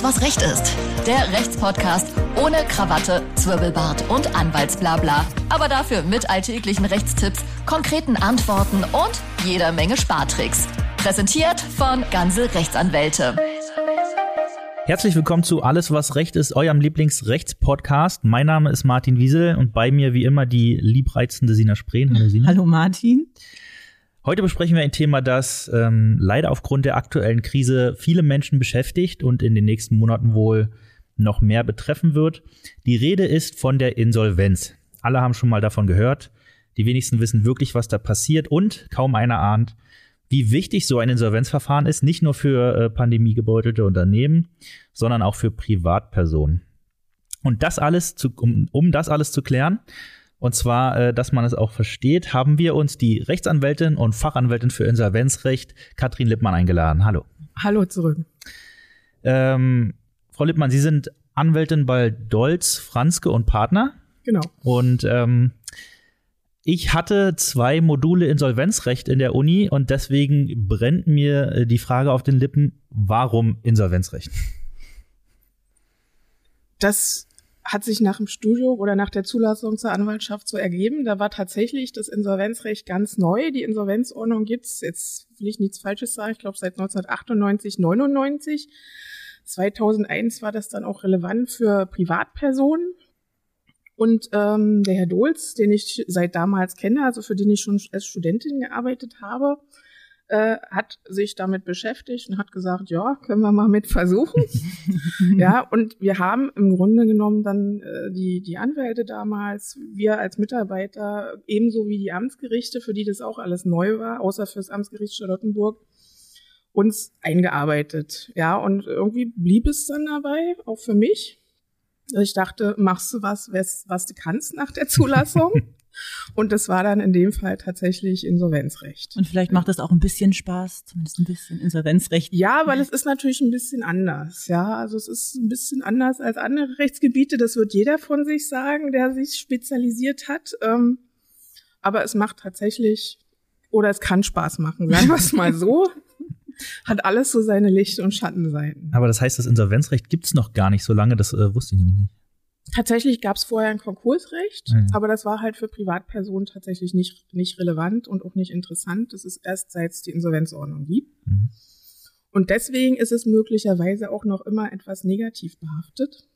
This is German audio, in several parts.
Alles, was Recht ist. Der Rechtspodcast ohne Krawatte, Zwirbelbart und Anwaltsblabla. Aber dafür mit alltäglichen Rechtstipps, konkreten Antworten und jeder Menge Spartricks. Präsentiert von Ganze Rechtsanwälte. Herzlich willkommen zu Alles, was Recht ist, eurem Lieblingsrechtspodcast. Mein Name ist Martin Wiesel und bei mir wie immer die liebreizende Sina Spreen. Hallo Sina. Hallo Martin. Heute besprechen wir ein Thema, das ähm, leider aufgrund der aktuellen Krise viele Menschen beschäftigt und in den nächsten Monaten wohl noch mehr betreffen wird. Die Rede ist von der Insolvenz. Alle haben schon mal davon gehört. Die wenigsten wissen wirklich, was da passiert und kaum einer ahnt, wie wichtig so ein Insolvenzverfahren ist, nicht nur für äh, pandemiegebeutelte Unternehmen, sondern auch für Privatpersonen. Und das alles zu, um, um das alles zu klären, und zwar, äh, dass man es auch versteht, haben wir uns die Rechtsanwältin und Fachanwältin für Insolvenzrecht, Katrin Lippmann, eingeladen. Hallo. Hallo zurück. Ähm, Frau Lippmann, Sie sind Anwältin bei Dolz, Franzke und Partner. Genau. Und ähm, ich hatte zwei Module Insolvenzrecht in der Uni und deswegen brennt mir äh, die Frage auf den Lippen, warum Insolvenzrecht? Das hat sich nach dem Studium oder nach der Zulassung zur Anwaltschaft so ergeben. Da war tatsächlich das Insolvenzrecht ganz neu. Die Insolvenzordnung gibt's jetzt will ich nichts Falsches sagen, ich glaube seit 1998, 99. 2001 war das dann auch relevant für Privatpersonen. Und ähm, der Herr Dohls, den ich seit damals kenne, also für den ich schon als Studentin gearbeitet habe, äh, hat sich damit beschäftigt und hat gesagt, ja, können wir mal mit versuchen. ja, und wir haben im Grunde genommen dann äh, die, die Anwälte damals, wir als Mitarbeiter, ebenso wie die Amtsgerichte, für die das auch alles neu war, außer fürs Amtsgericht Charlottenburg, uns eingearbeitet. Ja, und irgendwie blieb es dann dabei, auch für mich. Ich dachte, machst du was, was du kannst nach der Zulassung? Und das war dann in dem Fall tatsächlich Insolvenzrecht. Und vielleicht macht das auch ein bisschen Spaß, zumindest ein bisschen Insolvenzrecht. Ja, weil es ist natürlich ein bisschen anders. Ja, also es ist ein bisschen anders als andere Rechtsgebiete. Das wird jeder von sich sagen, der sich spezialisiert hat. Ähm, aber es macht tatsächlich, oder es kann Spaß machen, sagen wir es mal so. Hat alles so seine Licht- und Schattenseiten. Aber das heißt, das Insolvenzrecht gibt es noch gar nicht so lange, das äh, wusste ich nämlich nicht. Tatsächlich gab es vorher ein Konkursrecht, mhm. aber das war halt für Privatpersonen tatsächlich nicht, nicht relevant und auch nicht interessant. Das ist erst seit es die Insolvenzordnung gibt. Mhm. Und deswegen ist es möglicherweise auch noch immer etwas negativ behaftet.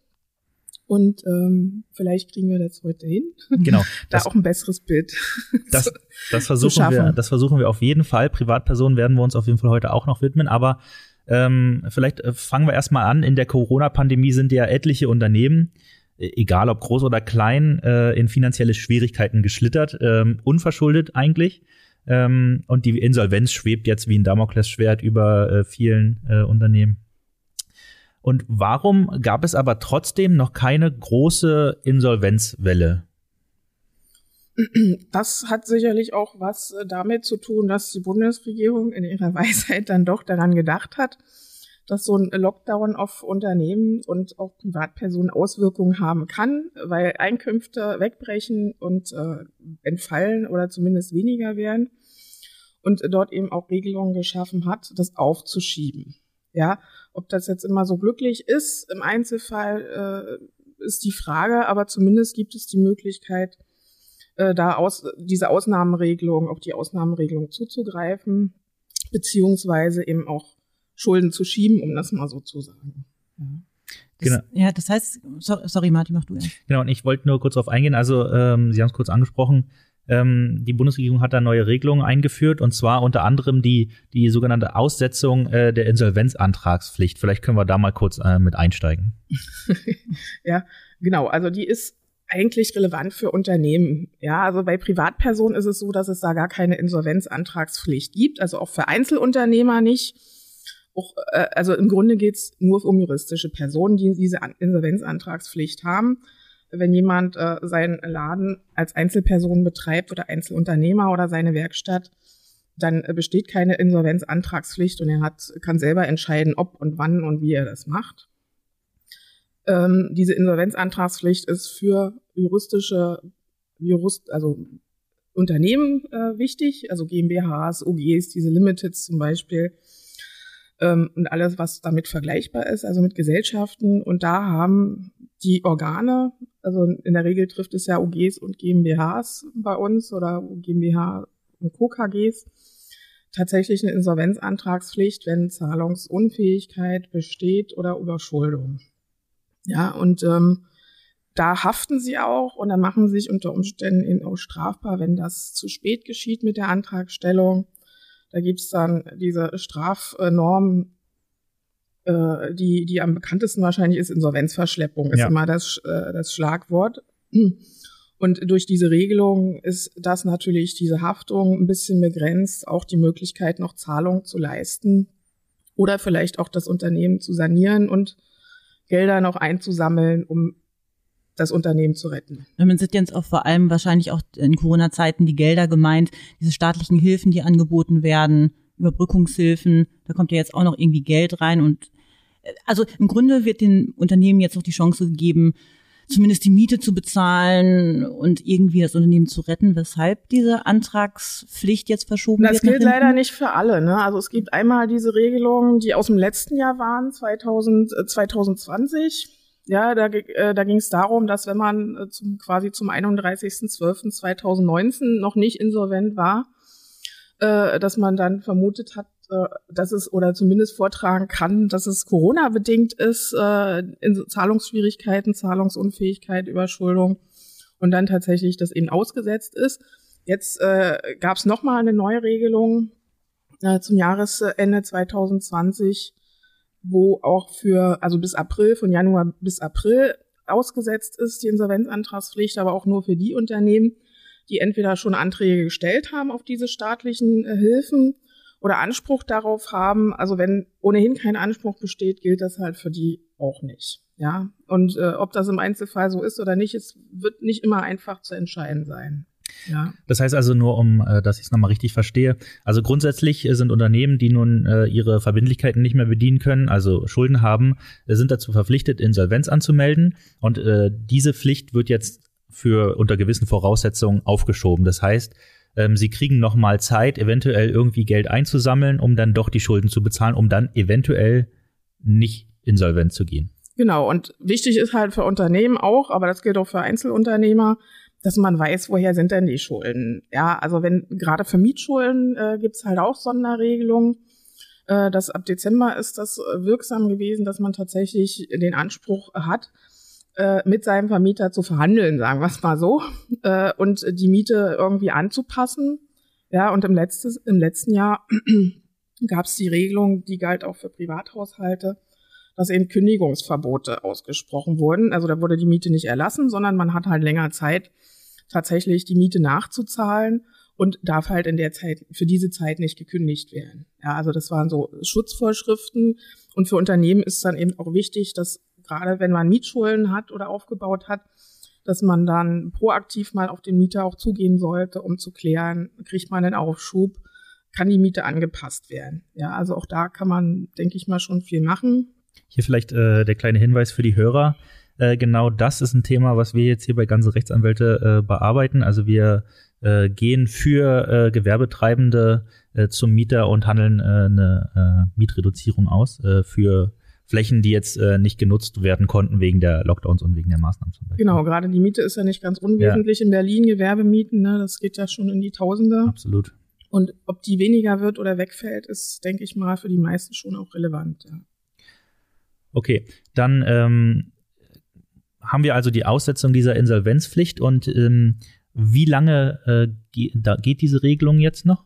Und ähm, vielleicht kriegen wir das heute hin. Genau. da das, auch ein besseres Bild. Das, das versuchen wir, das versuchen wir auf jeden Fall. Privatpersonen werden wir uns auf jeden Fall heute auch noch widmen. Aber ähm, vielleicht äh, fangen wir erstmal an. In der Corona-Pandemie sind ja etliche Unternehmen, egal ob groß oder klein, äh, in finanzielle Schwierigkeiten geschlittert, ähm, unverschuldet eigentlich. Ähm, und die Insolvenz schwebt jetzt wie ein Damoklesschwert über äh, vielen äh, Unternehmen. Und warum gab es aber trotzdem noch keine große Insolvenzwelle? Das hat sicherlich auch was äh, damit zu tun, dass die Bundesregierung in ihrer Weisheit dann doch daran gedacht hat, dass so ein Lockdown auf Unternehmen und auch Privatpersonen Auswirkungen haben kann, weil Einkünfte wegbrechen und äh, entfallen oder zumindest weniger werden und dort eben auch Regelungen geschaffen hat, das aufzuschieben. Ja, ob das jetzt immer so glücklich ist, im Einzelfall äh, ist die Frage, aber zumindest gibt es die Möglichkeit, äh, da aus, diese Ausnahmeregelung, auf die Ausnahmeregelung zuzugreifen, beziehungsweise eben auch Schulden zu schieben, um das mal so zu sagen. Ja. Das, genau. Ja, das heißt, sorry, Martin, mach du erst. Genau, und ich wollte nur kurz darauf eingehen. Also, ähm, Sie haben es kurz angesprochen. Ähm, die Bundesregierung hat da neue Regelungen eingeführt und zwar unter anderem die, die sogenannte Aussetzung äh, der Insolvenzantragspflicht. Vielleicht können wir da mal kurz äh, mit einsteigen. ja, genau. Also die ist eigentlich relevant für Unternehmen. Ja, also bei Privatpersonen ist es so, dass es da gar keine Insolvenzantragspflicht gibt, also auch für Einzelunternehmer nicht auch, äh, also im Grunde geht's nur um juristische Personen, die diese Insolvenzantragspflicht haben. Wenn jemand äh, seinen Laden als Einzelperson betreibt oder Einzelunternehmer oder seine Werkstatt, dann äh, besteht keine Insolvenzantragspflicht und er hat, kann selber entscheiden, ob und wann und wie er das macht. Ähm, diese Insolvenzantragspflicht ist für juristische, Jurist, also Unternehmen äh, wichtig, also GmbHs, OGs, diese Limiteds zum Beispiel ähm, und alles, was damit vergleichbar ist, also mit Gesellschaften. Und da haben die Organe, also in der Regel trifft es ja OGs und GmbHs bei uns oder GmbH und Co. KGs, tatsächlich eine Insolvenzantragspflicht, wenn Zahlungsunfähigkeit besteht oder Überschuldung. Ja, und ähm, da haften sie auch und dann machen sie sich unter Umständen eben auch strafbar, wenn das zu spät geschieht mit der Antragstellung. Da gibt's dann diese Strafnorm, äh, die, die am bekanntesten wahrscheinlich ist, Insolvenzverschleppung, ist ja. immer das, äh, das Schlagwort. Und durch diese Regelung ist das natürlich diese Haftung ein bisschen begrenzt, auch die Möglichkeit, noch Zahlungen zu leisten oder vielleicht auch das Unternehmen zu sanieren und Gelder noch einzusammeln, um das Unternehmen zu retten. Damit sind jetzt auch vor allem wahrscheinlich auch in Corona-Zeiten die Gelder gemeint, diese staatlichen Hilfen, die angeboten werden, Überbrückungshilfen, da kommt ja jetzt auch noch irgendwie Geld rein und äh, also im Grunde wird den Unternehmen jetzt noch die Chance gegeben, zumindest die Miete zu bezahlen und irgendwie das Unternehmen zu retten, weshalb diese Antragspflicht jetzt verschoben das wird. Das gilt leider nicht für alle. Ne? Also es gibt einmal diese Regelungen, die aus dem letzten Jahr waren, 2000, äh, 2020 ja, da, äh, da ging es darum, dass wenn man äh, zum, quasi zum 31.12.2019 noch nicht insolvent war, äh, dass man dann vermutet hat, äh, dass es oder zumindest vortragen kann, dass es Corona-bedingt ist, äh, in Zahlungsschwierigkeiten, Zahlungsunfähigkeit, Überschuldung und dann tatsächlich das eben ausgesetzt ist. Jetzt äh, gab es nochmal eine Neuregelung äh, zum Jahresende 2020 wo auch für, also bis April, von Januar bis April ausgesetzt ist, die Insolvenzantragspflicht, aber auch nur für die Unternehmen, die entweder schon Anträge gestellt haben auf diese staatlichen äh, Hilfen oder Anspruch darauf haben. Also wenn ohnehin kein Anspruch besteht, gilt das halt für die auch nicht. Ja, und äh, ob das im Einzelfall so ist oder nicht, es wird nicht immer einfach zu entscheiden sein. Ja. Das heißt also nur, um, äh, dass ich es nochmal richtig verstehe. Also grundsätzlich sind Unternehmen, die nun äh, ihre Verbindlichkeiten nicht mehr bedienen können, also Schulden haben, äh, sind dazu verpflichtet, Insolvenz anzumelden. Und äh, diese Pflicht wird jetzt für unter gewissen Voraussetzungen aufgeschoben. Das heißt, ähm, sie kriegen nochmal Zeit, eventuell irgendwie Geld einzusammeln, um dann doch die Schulden zu bezahlen, um dann eventuell nicht insolvent zu gehen. Genau, und wichtig ist halt für Unternehmen auch, aber das gilt auch für Einzelunternehmer, dass man weiß, woher sind denn die Schulden. Ja, also wenn gerade für Mietschulden äh, gibt halt auch Sonderregelungen. Äh, das ab Dezember ist das wirksam gewesen, dass man tatsächlich den Anspruch hat, äh, mit seinem Vermieter zu verhandeln, sagen wir es mal so, äh, und die Miete irgendwie anzupassen. Ja, und im, letztes, im letzten Jahr gab es die Regelung, die galt auch für Privathaushalte, dass eben Kündigungsverbote ausgesprochen wurden. Also da wurde die Miete nicht erlassen, sondern man hat halt länger Zeit, tatsächlich die Miete nachzuzahlen und darf halt in der Zeit, für diese Zeit nicht gekündigt werden. Ja, also das waren so Schutzvorschriften und für Unternehmen ist dann eben auch wichtig, dass gerade wenn man Mietschulden hat oder aufgebaut hat, dass man dann proaktiv mal auf den Mieter auch zugehen sollte, um zu klären, kriegt man einen Aufschub, kann die Miete angepasst werden. Ja, also auch da kann man, denke ich mal, schon viel machen. Hier vielleicht äh, der kleine Hinweis für die Hörer. Äh, genau das ist ein Thema, was wir jetzt hier bei ganze Rechtsanwälte äh, bearbeiten. Also wir äh, gehen für äh, Gewerbetreibende äh, zum Mieter und handeln eine Mietreduzierung aus für Flächen, die jetzt nicht genutzt werden konnten wegen der Lockdowns und wegen der Maßnahmen zum Beispiel. Genau, gerade die Miete ist ja nicht ganz unwesentlich ja. in Berlin, Gewerbemieten, ne, das geht ja schon in die Tausende. Absolut. Und ob die weniger wird oder wegfällt, ist, denke ich mal, für die meisten schon auch relevant. Ja. Okay, dann ähm, haben wir also die Aussetzung dieser Insolvenzpflicht und ähm, wie lange äh, ge da geht diese Regelung jetzt noch?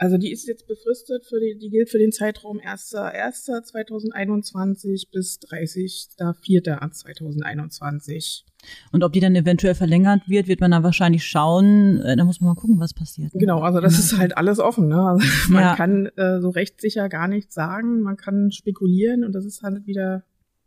Also die ist jetzt befristet, für die, die gilt für den Zeitraum 1.1.2021 bis 30.04.2021. Und ob die dann eventuell verlängert wird, wird man dann wahrscheinlich schauen. Äh, da muss man mal gucken, was passiert. Ne? Genau, also das ja. ist halt alles offen. Ne? Also man ja. kann äh, so rechtssicher gar nichts sagen. Man kann spekulieren und das ist halt wieder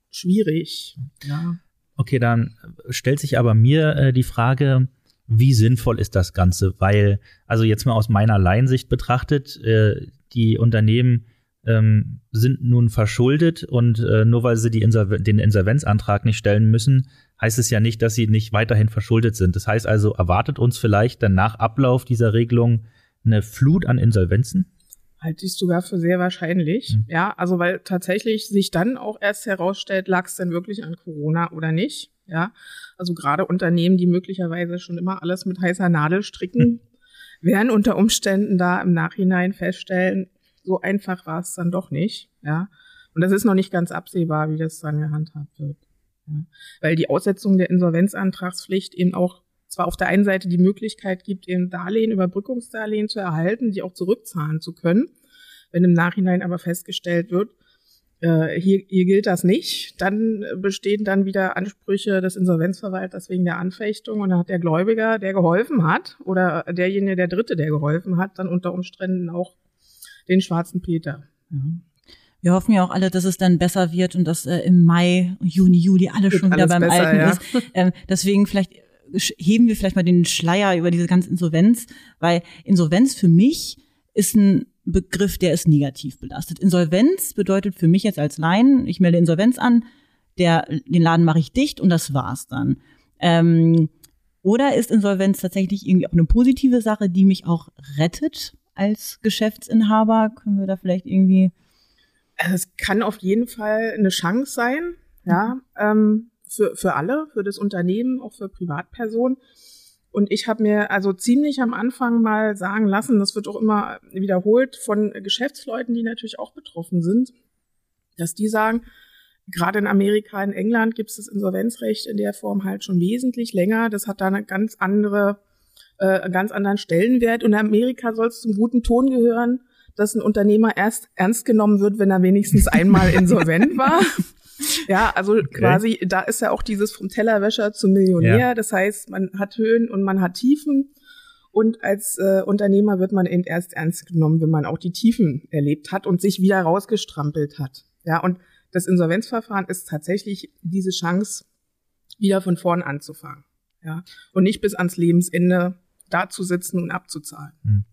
schwierig. Ja. Okay, dann stellt sich aber mir äh, die Frage, wie sinnvoll ist das Ganze? Weil, also jetzt mal aus meiner Laiensicht betrachtet, äh, die Unternehmen ähm, sind nun verschuldet und äh, nur weil sie die Insolve den Insolvenzantrag nicht stellen müssen, heißt es ja nicht, dass sie nicht weiterhin verschuldet sind. Das heißt also, erwartet uns vielleicht dann nach Ablauf dieser Regelung eine Flut an Insolvenzen? Halte ich sogar für sehr wahrscheinlich. Mhm. Ja, also weil tatsächlich sich dann auch erst herausstellt, lag es denn wirklich an Corona oder nicht. Ja, also gerade Unternehmen, die möglicherweise schon immer alles mit heißer Nadel stricken, mhm. werden unter Umständen da im Nachhinein feststellen, so einfach war es dann doch nicht. Ja, und das ist noch nicht ganz absehbar, wie das dann gehandhabt wird. Ja. Weil die Aussetzung der Insolvenzantragspflicht eben auch zwar auf der einen Seite die Möglichkeit gibt, eben Darlehen, Überbrückungsdarlehen zu erhalten, die auch zurückzahlen zu können. Wenn im Nachhinein aber festgestellt wird, äh, hier, hier gilt das nicht, dann bestehen dann wieder Ansprüche des Insolvenzverwalters wegen der Anfechtung und dann hat der Gläubiger, der geholfen hat, oder derjenige, der Dritte, der geholfen hat, dann unter Umständen auch den schwarzen Peter. Ja. Wir hoffen ja auch alle, dass es dann besser wird und dass äh, im Mai, Juni, Juli alle schon wieder beim besser, Alten ja. ist. Ähm, deswegen vielleicht heben wir vielleicht mal den Schleier über diese ganze Insolvenz, weil Insolvenz für mich ist ein Begriff, der ist negativ belastet. Insolvenz bedeutet für mich jetzt als Laien, ich melde Insolvenz an, der, den Laden mache ich dicht und das war's dann. Ähm, oder ist Insolvenz tatsächlich irgendwie auch eine positive Sache, die mich auch rettet als Geschäftsinhaber? Können wir da vielleicht irgendwie. Also es kann auf jeden Fall eine Chance sein, ja. Mhm. Ähm, für, für alle, für das Unternehmen, auch für Privatpersonen. Und ich habe mir also ziemlich am Anfang mal sagen lassen, das wird auch immer wiederholt von Geschäftsleuten, die natürlich auch betroffen sind, dass die sagen, gerade in Amerika, in England gibt es das Insolvenzrecht in der Form halt schon wesentlich länger. Das hat da eine ganz andere, äh, einen ganz anderen Stellenwert. Und in Amerika soll es zum guten Ton gehören, dass ein Unternehmer erst ernst genommen wird, wenn er wenigstens einmal insolvent war. Ja, also okay. quasi, da ist ja auch dieses vom Tellerwäscher zum Millionär. Ja. Das heißt, man hat Höhen und man hat Tiefen. Und als äh, Unternehmer wird man eben erst ernst genommen, wenn man auch die Tiefen erlebt hat und sich wieder rausgestrampelt hat. Ja, und das Insolvenzverfahren ist tatsächlich diese Chance, wieder von vorn anzufangen. Ja, und nicht bis ans Lebensende da zu sitzen und abzuzahlen. Hm.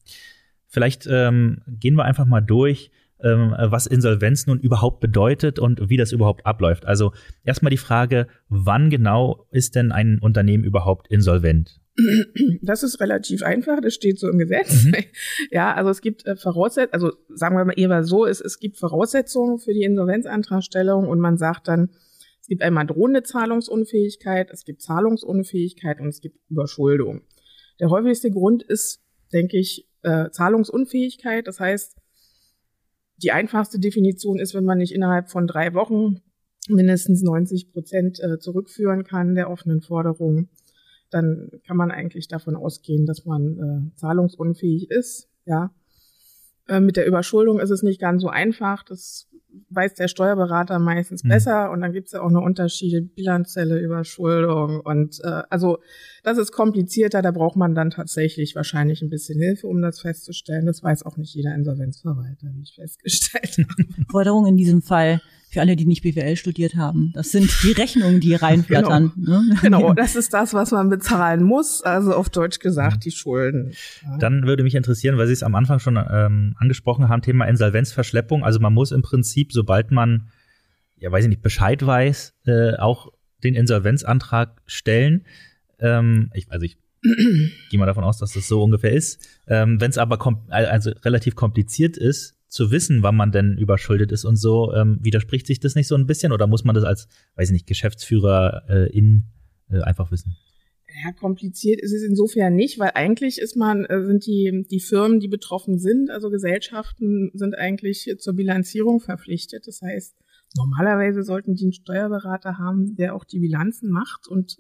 Vielleicht ähm, gehen wir einfach mal durch, ähm, was Insolvenz nun überhaupt bedeutet und wie das überhaupt abläuft. Also erstmal die Frage, wann genau ist denn ein Unternehmen überhaupt insolvent? Das ist relativ einfach, das steht so im Gesetz. Mhm. Ja, also es gibt äh, Voraussetzungen, also sagen wir mal eher so, es, es gibt Voraussetzungen für die Insolvenzantragstellung und man sagt dann, es gibt einmal drohende Zahlungsunfähigkeit, es gibt Zahlungsunfähigkeit und es gibt Überschuldung. Der häufigste Grund ist, denke ich, äh, Zahlungsunfähigkeit. Das heißt, die einfachste Definition ist, wenn man nicht innerhalb von drei Wochen mindestens 90 Prozent äh, zurückführen kann der offenen Forderungen, dann kann man eigentlich davon ausgehen, dass man äh, zahlungsunfähig ist. Ja, äh, mit der Überschuldung ist es nicht ganz so einfach. Das weiß der Steuerberater meistens mhm. besser und dann gibt es ja auch noch Unterschiede, bilanzielle Überschuldung und äh, also das ist komplizierter, da braucht man dann tatsächlich wahrscheinlich ein bisschen Hilfe, um das festzustellen. Das weiß auch nicht jeder Insolvenzverwalter, wie ich festgestellt habe. Forderung in diesem Fall für alle, die nicht BWL studiert haben. Das sind die Rechnungen, die reinflattern. Genau. Ne? genau, das ist das, was man bezahlen muss. Also auf Deutsch gesagt, die Schulden. Dann würde mich interessieren, weil Sie es am Anfang schon ähm, angesprochen haben, Thema Insolvenzverschleppung. Also man muss im Prinzip, sobald man, ja weiß ich nicht, Bescheid weiß, äh, auch den Insolvenzantrag stellen. Ähm, ich, also ich gehe mal davon aus, dass das so ungefähr ist. Ähm, Wenn es aber also relativ kompliziert ist, zu wissen, wann man denn überschuldet ist und so, ähm, widerspricht sich das nicht so ein bisschen oder muss man das als, weiß ich nicht, Geschäftsführer äh, in äh, einfach wissen? Ja, kompliziert ist es insofern nicht, weil eigentlich ist man, äh, sind die, die Firmen, die betroffen sind, also Gesellschaften, sind eigentlich zur Bilanzierung verpflichtet. Das heißt, normalerweise sollten die einen Steuerberater haben, der auch die Bilanzen macht und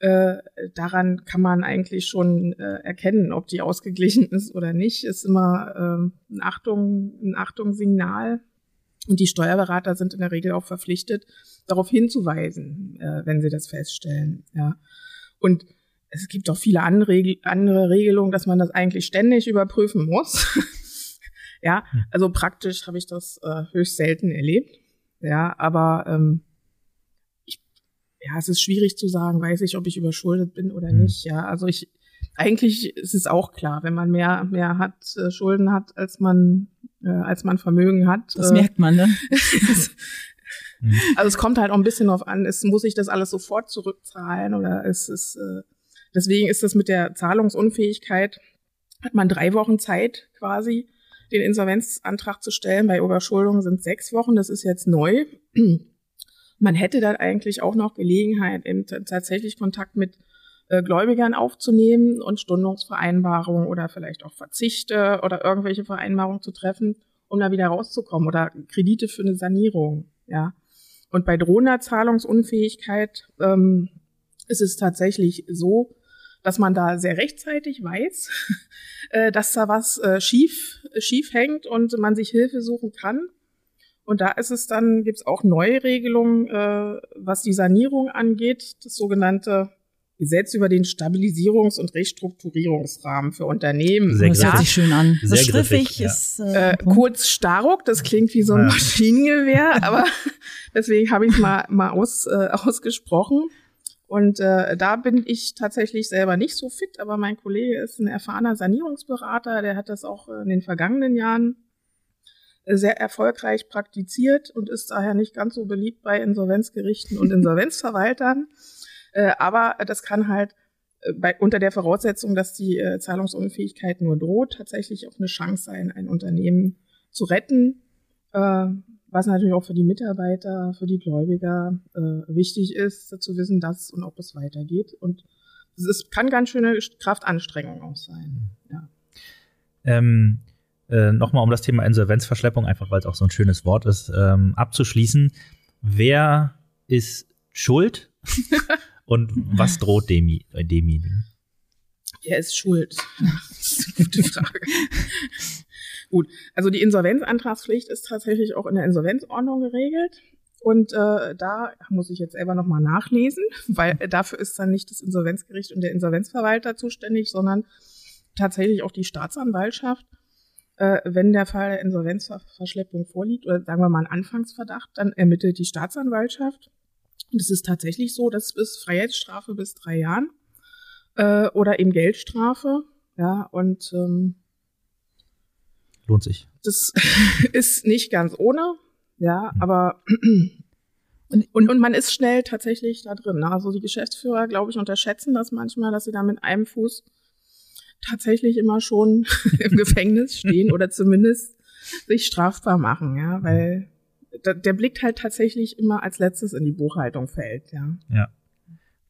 äh, daran kann man eigentlich schon äh, erkennen, ob die ausgeglichen ist oder nicht. Ist immer äh, ein Achtung, ein Achtungssignal. Und die Steuerberater sind in der Regel auch verpflichtet, darauf hinzuweisen, äh, wenn sie das feststellen. Ja. Und es gibt auch viele andere, andere Regelungen, dass man das eigentlich ständig überprüfen muss. ja, hm. also praktisch habe ich das äh, höchst selten erlebt. Ja, aber ähm, ja, es ist schwierig zu sagen, weiß ich, ob ich überschuldet bin oder mhm. nicht. Ja, also ich, eigentlich ist es auch klar, wenn man mehr, mehr hat, äh, Schulden hat, als man, äh, als man Vermögen hat. Das äh, merkt man, ne? Mhm. also es kommt halt auch ein bisschen drauf an, es muss ich das alles sofort zurückzahlen oder es ist, äh, deswegen ist das mit der Zahlungsunfähigkeit, hat man drei Wochen Zeit quasi, den Insolvenzantrag zu stellen. Bei Überschuldung sind sechs Wochen, das ist jetzt neu. Man hätte dann eigentlich auch noch Gelegenheit, eben tatsächlich Kontakt mit äh, Gläubigern aufzunehmen und Stundungsvereinbarungen oder vielleicht auch Verzichte oder irgendwelche Vereinbarungen zu treffen, um da wieder rauszukommen oder Kredite für eine Sanierung. Ja. Und bei drohender Zahlungsunfähigkeit ähm, ist es tatsächlich so, dass man da sehr rechtzeitig weiß, äh, dass da was äh, schief, schief hängt und man sich Hilfe suchen kann. Und da ist es dann, gibt es auch neue Regelungen, äh, was die Sanierung angeht, das sogenannte Gesetz über den Stabilisierungs- und Restrukturierungsrahmen für Unternehmen. Sehr das hört sich schön an. Sehr griffig, ja. ist äh, äh, kurz Staruk, das klingt wie so ein ja. Maschinengewehr, aber deswegen habe ich es mal, mal aus, äh, ausgesprochen. Und äh, da bin ich tatsächlich selber nicht so fit, aber mein Kollege ist ein erfahrener Sanierungsberater, der hat das auch in den vergangenen Jahren sehr erfolgreich praktiziert und ist daher nicht ganz so beliebt bei Insolvenzgerichten und Insolvenzverwaltern. Äh, aber das kann halt äh, bei, unter der Voraussetzung, dass die äh, Zahlungsunfähigkeit nur droht, tatsächlich auch eine Chance sein, ein Unternehmen zu retten, äh, was natürlich auch für die Mitarbeiter, für die Gläubiger äh, wichtig ist, zu wissen, dass und ob es weitergeht. Und es kann ganz schöne Kraftanstrengung auch sein. Ja. Ähm, äh, Nochmal um das Thema Insolvenzverschleppung, einfach weil es auch so ein schönes Wort ist, ähm, abzuschließen. Wer ist schuld Und was droht dem, äh, demjenigen? Wer ist schuld? Das ist eine gute Frage. Gut, also die Insolvenzantragspflicht ist tatsächlich auch in der Insolvenzordnung geregelt. Und äh, da muss ich jetzt selber nochmal nachlesen, weil dafür ist dann nicht das Insolvenzgericht und der Insolvenzverwalter zuständig, sondern tatsächlich auch die Staatsanwaltschaft. Äh, wenn der Fall der Insolvenzverschleppung vorliegt oder sagen wir mal ein Anfangsverdacht, dann ermittelt die Staatsanwaltschaft und es ist tatsächlich so, dass bis Freiheitsstrafe bis drei Jahren äh, oder eben Geldstrafe. Ja, und ähm, lohnt sich. Das ist nicht ganz ohne, ja, mhm. aber und, und, und man ist schnell tatsächlich da drin. Ne? Also die Geschäftsführer, glaube ich, unterschätzen das manchmal, dass sie da mit einem Fuß tatsächlich immer schon im Gefängnis stehen oder zumindest sich strafbar machen, ja, weil der Blick halt tatsächlich immer als letztes in die Buchhaltung fällt, ja. Ja.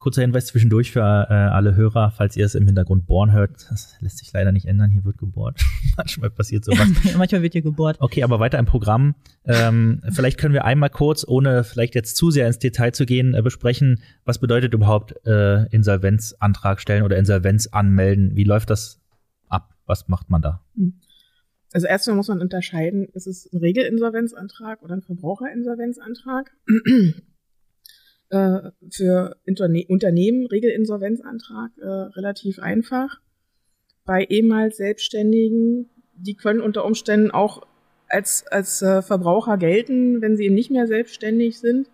Kurzer Hinweis zwischendurch für äh, alle Hörer, falls ihr es im Hintergrund bohren hört. Das lässt sich leider nicht ändern. Hier wird gebohrt. Manchmal passiert sowas. Manchmal wird hier gebohrt. Okay, aber weiter im Programm. Ähm, vielleicht können wir einmal kurz, ohne vielleicht jetzt zu sehr ins Detail zu gehen, äh, besprechen, was bedeutet überhaupt äh, Insolvenzantrag stellen oder Insolvenz anmelden? Wie läuft das ab? Was macht man da? Hm. Also erstmal muss man unterscheiden, ist es ein Regelinsolvenzantrag oder ein Verbraucherinsolvenzantrag? Äh, für Interne Unternehmen Regelinsolvenzantrag äh, relativ einfach. Bei ehemals Selbstständigen, die können unter Umständen auch als, als äh, Verbraucher gelten, wenn sie eben nicht mehr selbstständig sind.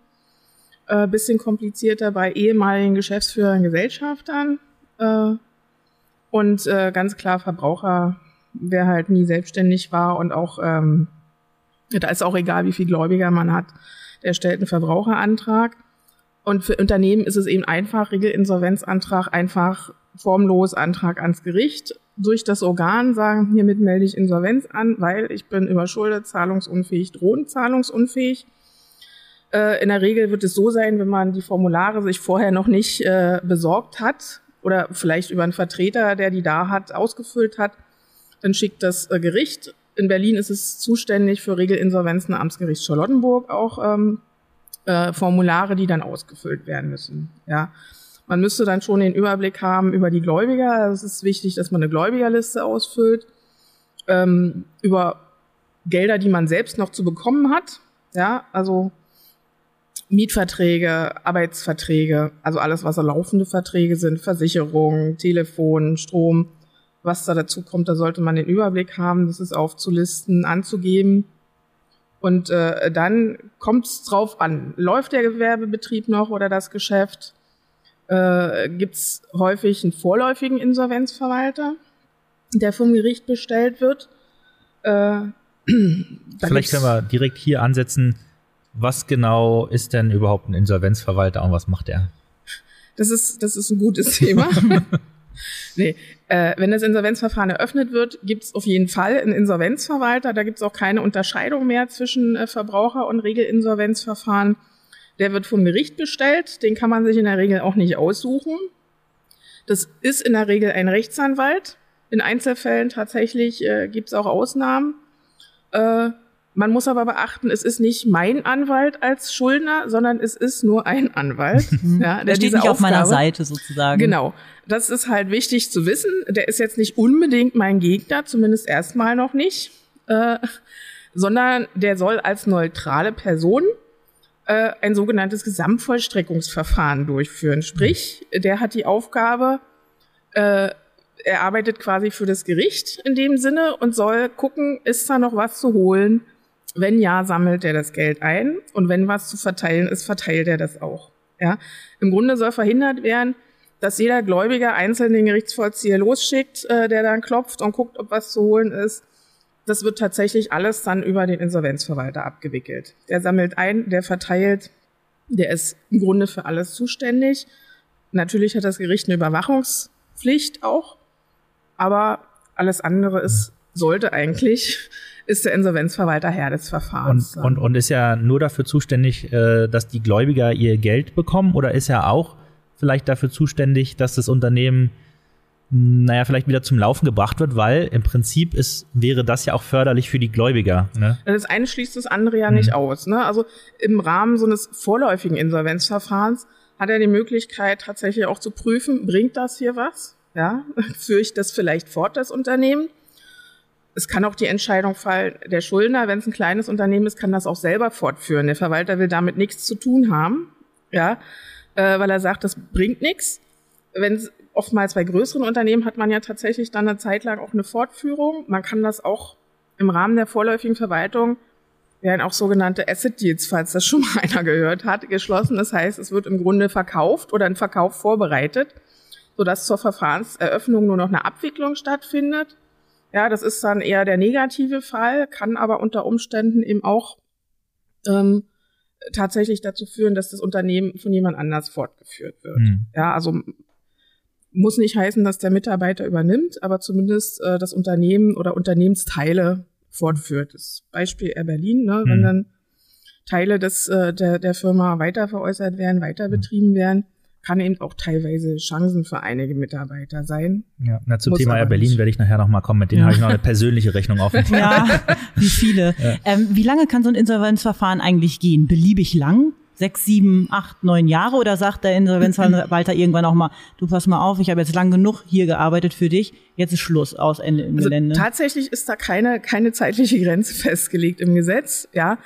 Äh, bisschen komplizierter bei ehemaligen Geschäftsführern, Gesellschaftern äh, und äh, ganz klar Verbraucher wer halt nie selbstständig war und auch, ähm, da ist auch egal, wie viel Gläubiger man hat, der stellt einen Verbraucherantrag. Und für Unternehmen ist es eben einfach, Regelinsolvenzantrag, einfach formlos Antrag ans Gericht. Durch das Organ sagen, hiermit melde ich Insolvenz an, weil ich bin überschuldet, zahlungsunfähig, drohend zahlungsunfähig. Äh, in der Regel wird es so sein, wenn man die Formulare sich vorher noch nicht äh, besorgt hat oder vielleicht über einen Vertreter, der die da hat, ausgefüllt hat, dann schickt das äh, Gericht. In Berlin ist es zuständig für Regelinsolvenzen Amtsgericht Charlottenburg auch ähm, äh, Formulare, die dann ausgefüllt werden müssen. Ja, man müsste dann schon den Überblick haben über die Gläubiger. Es ist wichtig, dass man eine Gläubigerliste ausfüllt ähm, über Gelder, die man selbst noch zu bekommen hat. Ja, also Mietverträge, Arbeitsverträge, also alles, was so laufende Verträge sind, Versicherung, Telefon, Strom, was da dazu kommt, da sollte man den Überblick haben, das ist aufzulisten, anzugeben. Und äh, dann kommt es drauf an, läuft der Gewerbebetrieb noch oder das Geschäft? Äh, Gibt es häufig einen vorläufigen Insolvenzverwalter, der vom Gericht bestellt wird? Äh, Vielleicht können wir direkt hier ansetzen, was genau ist denn überhaupt ein Insolvenzverwalter und was macht er? Das ist, das ist ein gutes Thema. Nee, äh, wenn das Insolvenzverfahren eröffnet wird, gibt es auf jeden Fall einen Insolvenzverwalter. Da gibt es auch keine Unterscheidung mehr zwischen äh, Verbraucher- und Regelinsolvenzverfahren. Der wird vom Gericht bestellt. Den kann man sich in der Regel auch nicht aussuchen. Das ist in der Regel ein Rechtsanwalt. In Einzelfällen tatsächlich äh, gibt es auch Ausnahmen. Äh, man muss aber beachten, es ist nicht mein Anwalt als Schuldner, sondern es ist nur ein Anwalt. ja, der, der steht nicht Aufgabe, auf meiner Seite sozusagen. Genau. Das ist halt wichtig zu wissen. Der ist jetzt nicht unbedingt mein Gegner, zumindest erstmal noch nicht, äh, sondern der soll als neutrale Person äh, ein sogenanntes Gesamtvollstreckungsverfahren durchführen. Sprich, der hat die Aufgabe, äh, er arbeitet quasi für das Gericht in dem Sinne und soll gucken, ist da noch was zu holen? Wenn ja, sammelt er das Geld ein und wenn was zu verteilen ist, verteilt er das auch. Ja, im Grunde soll verhindert werden, dass jeder Gläubiger einzeln den Gerichtsvollzieher losschickt, äh, der dann klopft und guckt, ob was zu holen ist. Das wird tatsächlich alles dann über den Insolvenzverwalter abgewickelt. Der sammelt ein, der verteilt, der ist im Grunde für alles zuständig. Natürlich hat das Gericht eine Überwachungspflicht auch, aber alles andere ist, sollte eigentlich, ist der Insolvenzverwalter Herr des Verfahrens. Und, und, und ist ja nur dafür zuständig, äh, dass die Gläubiger ihr Geld bekommen oder ist er auch vielleicht dafür zuständig, dass das Unternehmen naja, vielleicht wieder zum Laufen gebracht wird, weil im Prinzip ist, wäre das ja auch förderlich für die Gläubiger. Ne? Das eine schließt das andere ja mhm. nicht aus. Ne? Also im Rahmen so eines vorläufigen Insolvenzverfahrens hat er die Möglichkeit, tatsächlich auch zu prüfen, bringt das hier was? Ja, führe ich das vielleicht fort, das Unternehmen? Es kann auch die Entscheidung fallen, der Schuldner, wenn es ein kleines Unternehmen ist, kann das auch selber fortführen. Der Verwalter will damit nichts zu tun haben, ja, äh, weil er sagt, das bringt nichts. Wenn oftmals bei größeren Unternehmen hat man ja tatsächlich dann eine Zeit lang auch eine Fortführung. Man kann das auch im Rahmen der vorläufigen Verwaltung werden auch sogenannte Asset Deals, falls das schon mal einer gehört hat, geschlossen. Das heißt, es wird im Grunde verkauft oder ein Verkauf vorbereitet sodass zur Verfahrenseröffnung nur noch eine Abwicklung stattfindet. Ja, das ist dann eher der negative Fall, kann aber unter Umständen eben auch ähm, tatsächlich dazu führen, dass das Unternehmen von jemand anders fortgeführt wird. Mhm. Ja, also muss nicht heißen, dass der Mitarbeiter übernimmt, aber zumindest äh, das Unternehmen oder Unternehmensteile fortführt. Das Beispiel Air Berlin, ne, mhm. wenn dann Teile des, äh, der, der Firma weiter veräußert werden, weiter betrieben werden, kann eben auch teilweise Chancen für einige Mitarbeiter sein. Ja, na, zum Muss Thema Air Berlin werde ich nachher nochmal kommen, mit denen ja. habe ich noch eine persönliche Rechnung offen. Ja, wie viele. Ja. Ähm, wie lange kann so ein Insolvenzverfahren eigentlich gehen? Beliebig lang? Sechs, sieben, acht, neun Jahre? Oder sagt der Insolvenzverwalter irgendwann auch mal, du pass mal auf, ich habe jetzt lang genug hier gearbeitet für dich, jetzt ist Schluss, aus Ende im also Gelände? Tatsächlich ist da keine, keine zeitliche Grenze festgelegt im Gesetz, ja.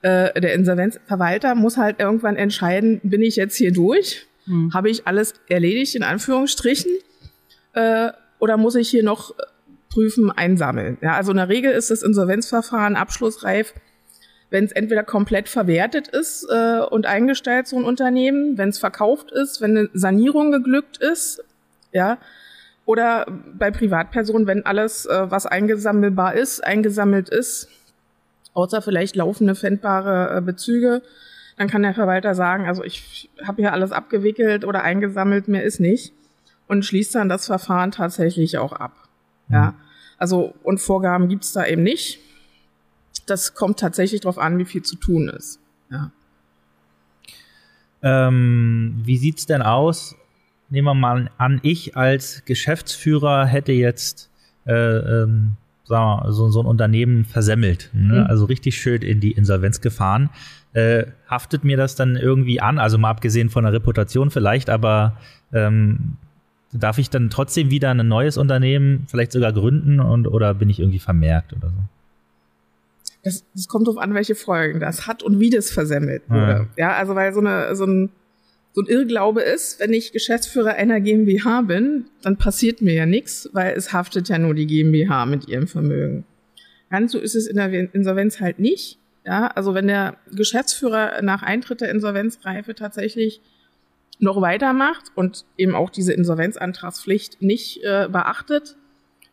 Äh, der Insolvenzverwalter muss halt irgendwann entscheiden, bin ich jetzt hier durch? Hm. Habe ich alles erledigt, in Anführungsstrichen? Äh, oder muss ich hier noch äh, prüfen, einsammeln? Ja, also in der Regel ist das Insolvenzverfahren abschlussreif, wenn es entweder komplett verwertet ist äh, und eingestellt, so ein Unternehmen, wenn es verkauft ist, wenn eine Sanierung geglückt ist, ja, oder bei Privatpersonen, wenn alles, äh, was eingesammelbar ist, eingesammelt ist, außer vielleicht laufende fändbare äh, Bezüge, dann kann der Verwalter sagen, also ich habe hier alles abgewickelt oder eingesammelt, mehr ist nicht und schließt dann das Verfahren tatsächlich auch ab. Mhm. Ja, also und Vorgaben gibt's da eben nicht. Das kommt tatsächlich darauf an, wie viel zu tun ist. Ja. Ähm, wie sieht's denn aus? Nehmen wir mal an, ich als Geschäftsführer hätte jetzt äh, ähm, sagen wir, so, so ein Unternehmen versemmelt, ne? mhm. also richtig schön in die Insolvenz gefahren äh, haftet mir das dann irgendwie an? Also mal abgesehen von der Reputation vielleicht, aber ähm, darf ich dann trotzdem wieder ein neues Unternehmen vielleicht sogar gründen und oder bin ich irgendwie vermerkt oder so? Das, das kommt darauf an, welche Folgen das hat und wie das versemmelt wurde. Ja, ja also weil so, eine, so, ein, so ein Irrglaube ist, wenn ich Geschäftsführer einer GmbH bin, dann passiert mir ja nichts, weil es haftet ja nur die GmbH mit ihrem Vermögen. Ganz so ist es in der Insolvenz halt nicht. Ja, also wenn der Geschäftsführer nach Eintritt der Insolvenzreife tatsächlich noch weitermacht und eben auch diese Insolvenzantragspflicht nicht äh, beachtet,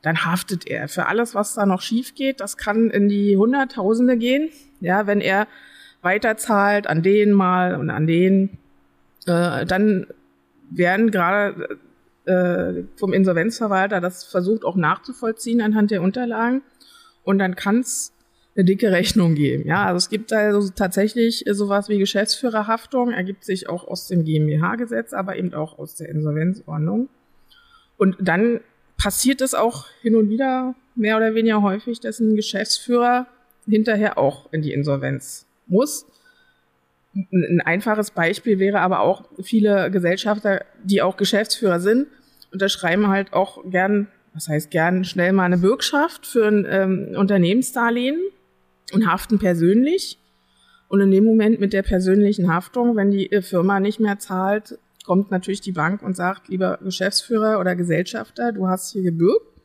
dann haftet er für alles, was da noch schief geht. Das kann in die Hunderttausende gehen. Ja, wenn er weiterzahlt an den mal und an den, äh, dann werden gerade äh, vom Insolvenzverwalter das versucht auch nachzuvollziehen anhand der Unterlagen. Und dann kann es eine dicke Rechnung geben. Ja, also es gibt also tatsächlich sowas wie Geschäftsführerhaftung, ergibt sich auch aus dem GmbH-Gesetz, aber eben auch aus der Insolvenzordnung. Und dann passiert es auch hin und wieder mehr oder weniger häufig, dass ein Geschäftsführer hinterher auch in die Insolvenz muss. Ein einfaches Beispiel wäre aber auch viele Gesellschafter, die auch Geschäftsführer sind, unterschreiben halt auch gern, was heißt gern, schnell mal eine Bürgschaft für ein ähm, Unternehmensdarlehen und haften persönlich. Und in dem Moment mit der persönlichen Haftung, wenn die äh, Firma nicht mehr zahlt, kommt natürlich die Bank und sagt, lieber Geschäftsführer oder Gesellschafter, du hast hier gebürgt.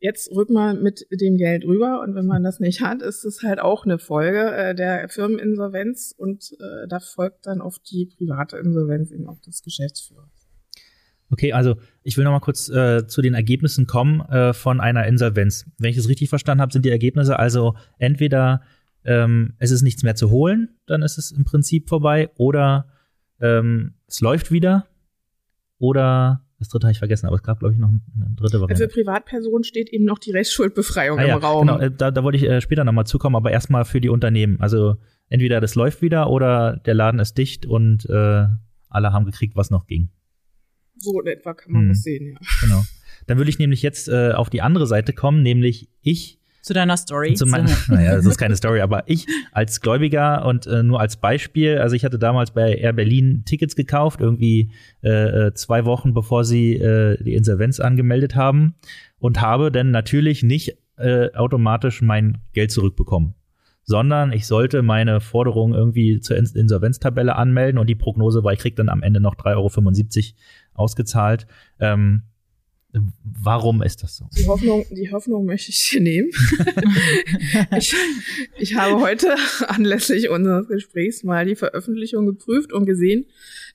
Jetzt rück mal mit dem Geld rüber und wenn man das nicht hat, ist es halt auch eine Folge äh, der Firmeninsolvenz und äh, da folgt dann auf die private Insolvenz eben auch des Geschäftsführers. Okay, also ich will noch mal kurz äh, zu den Ergebnissen kommen äh, von einer Insolvenz. Wenn ich das richtig verstanden habe, sind die Ergebnisse also entweder ähm, es ist nichts mehr zu holen, dann ist es im Prinzip vorbei, oder ähm, es läuft wieder, oder das dritte habe ich vergessen, aber es gab, glaube ich, noch eine dritte Variante. Für Privatpersonen steht eben noch die Restschuldbefreiung ah, ja, im Raum. Genau, äh, da, da wollte ich äh, später nochmal zukommen, aber erstmal für die Unternehmen. Also entweder das läuft wieder oder der Laden ist dicht und äh, alle haben gekriegt, was noch ging. So in etwa kann man hm. das sehen, ja. Genau. Dann würde ich nämlich jetzt äh, auf die andere Seite kommen, nämlich ich. Zu deiner Story. Zu mein, naja, das ist keine Story, aber ich als Gläubiger und äh, nur als Beispiel, also ich hatte damals bei Air Berlin Tickets gekauft, irgendwie äh, äh, zwei Wochen bevor sie äh, die Insolvenz angemeldet haben und habe dann natürlich nicht äh, automatisch mein Geld zurückbekommen sondern ich sollte meine Forderung irgendwie zur Insolvenztabelle anmelden und die Prognose war, ich krieg dann am Ende noch 3,75 Euro ausgezahlt. Ähm, Warum ist das so? Die Hoffnung, die Hoffnung möchte ich dir nehmen. ich, ich habe heute anlässlich unseres Gesprächs mal die Veröffentlichung geprüft und gesehen,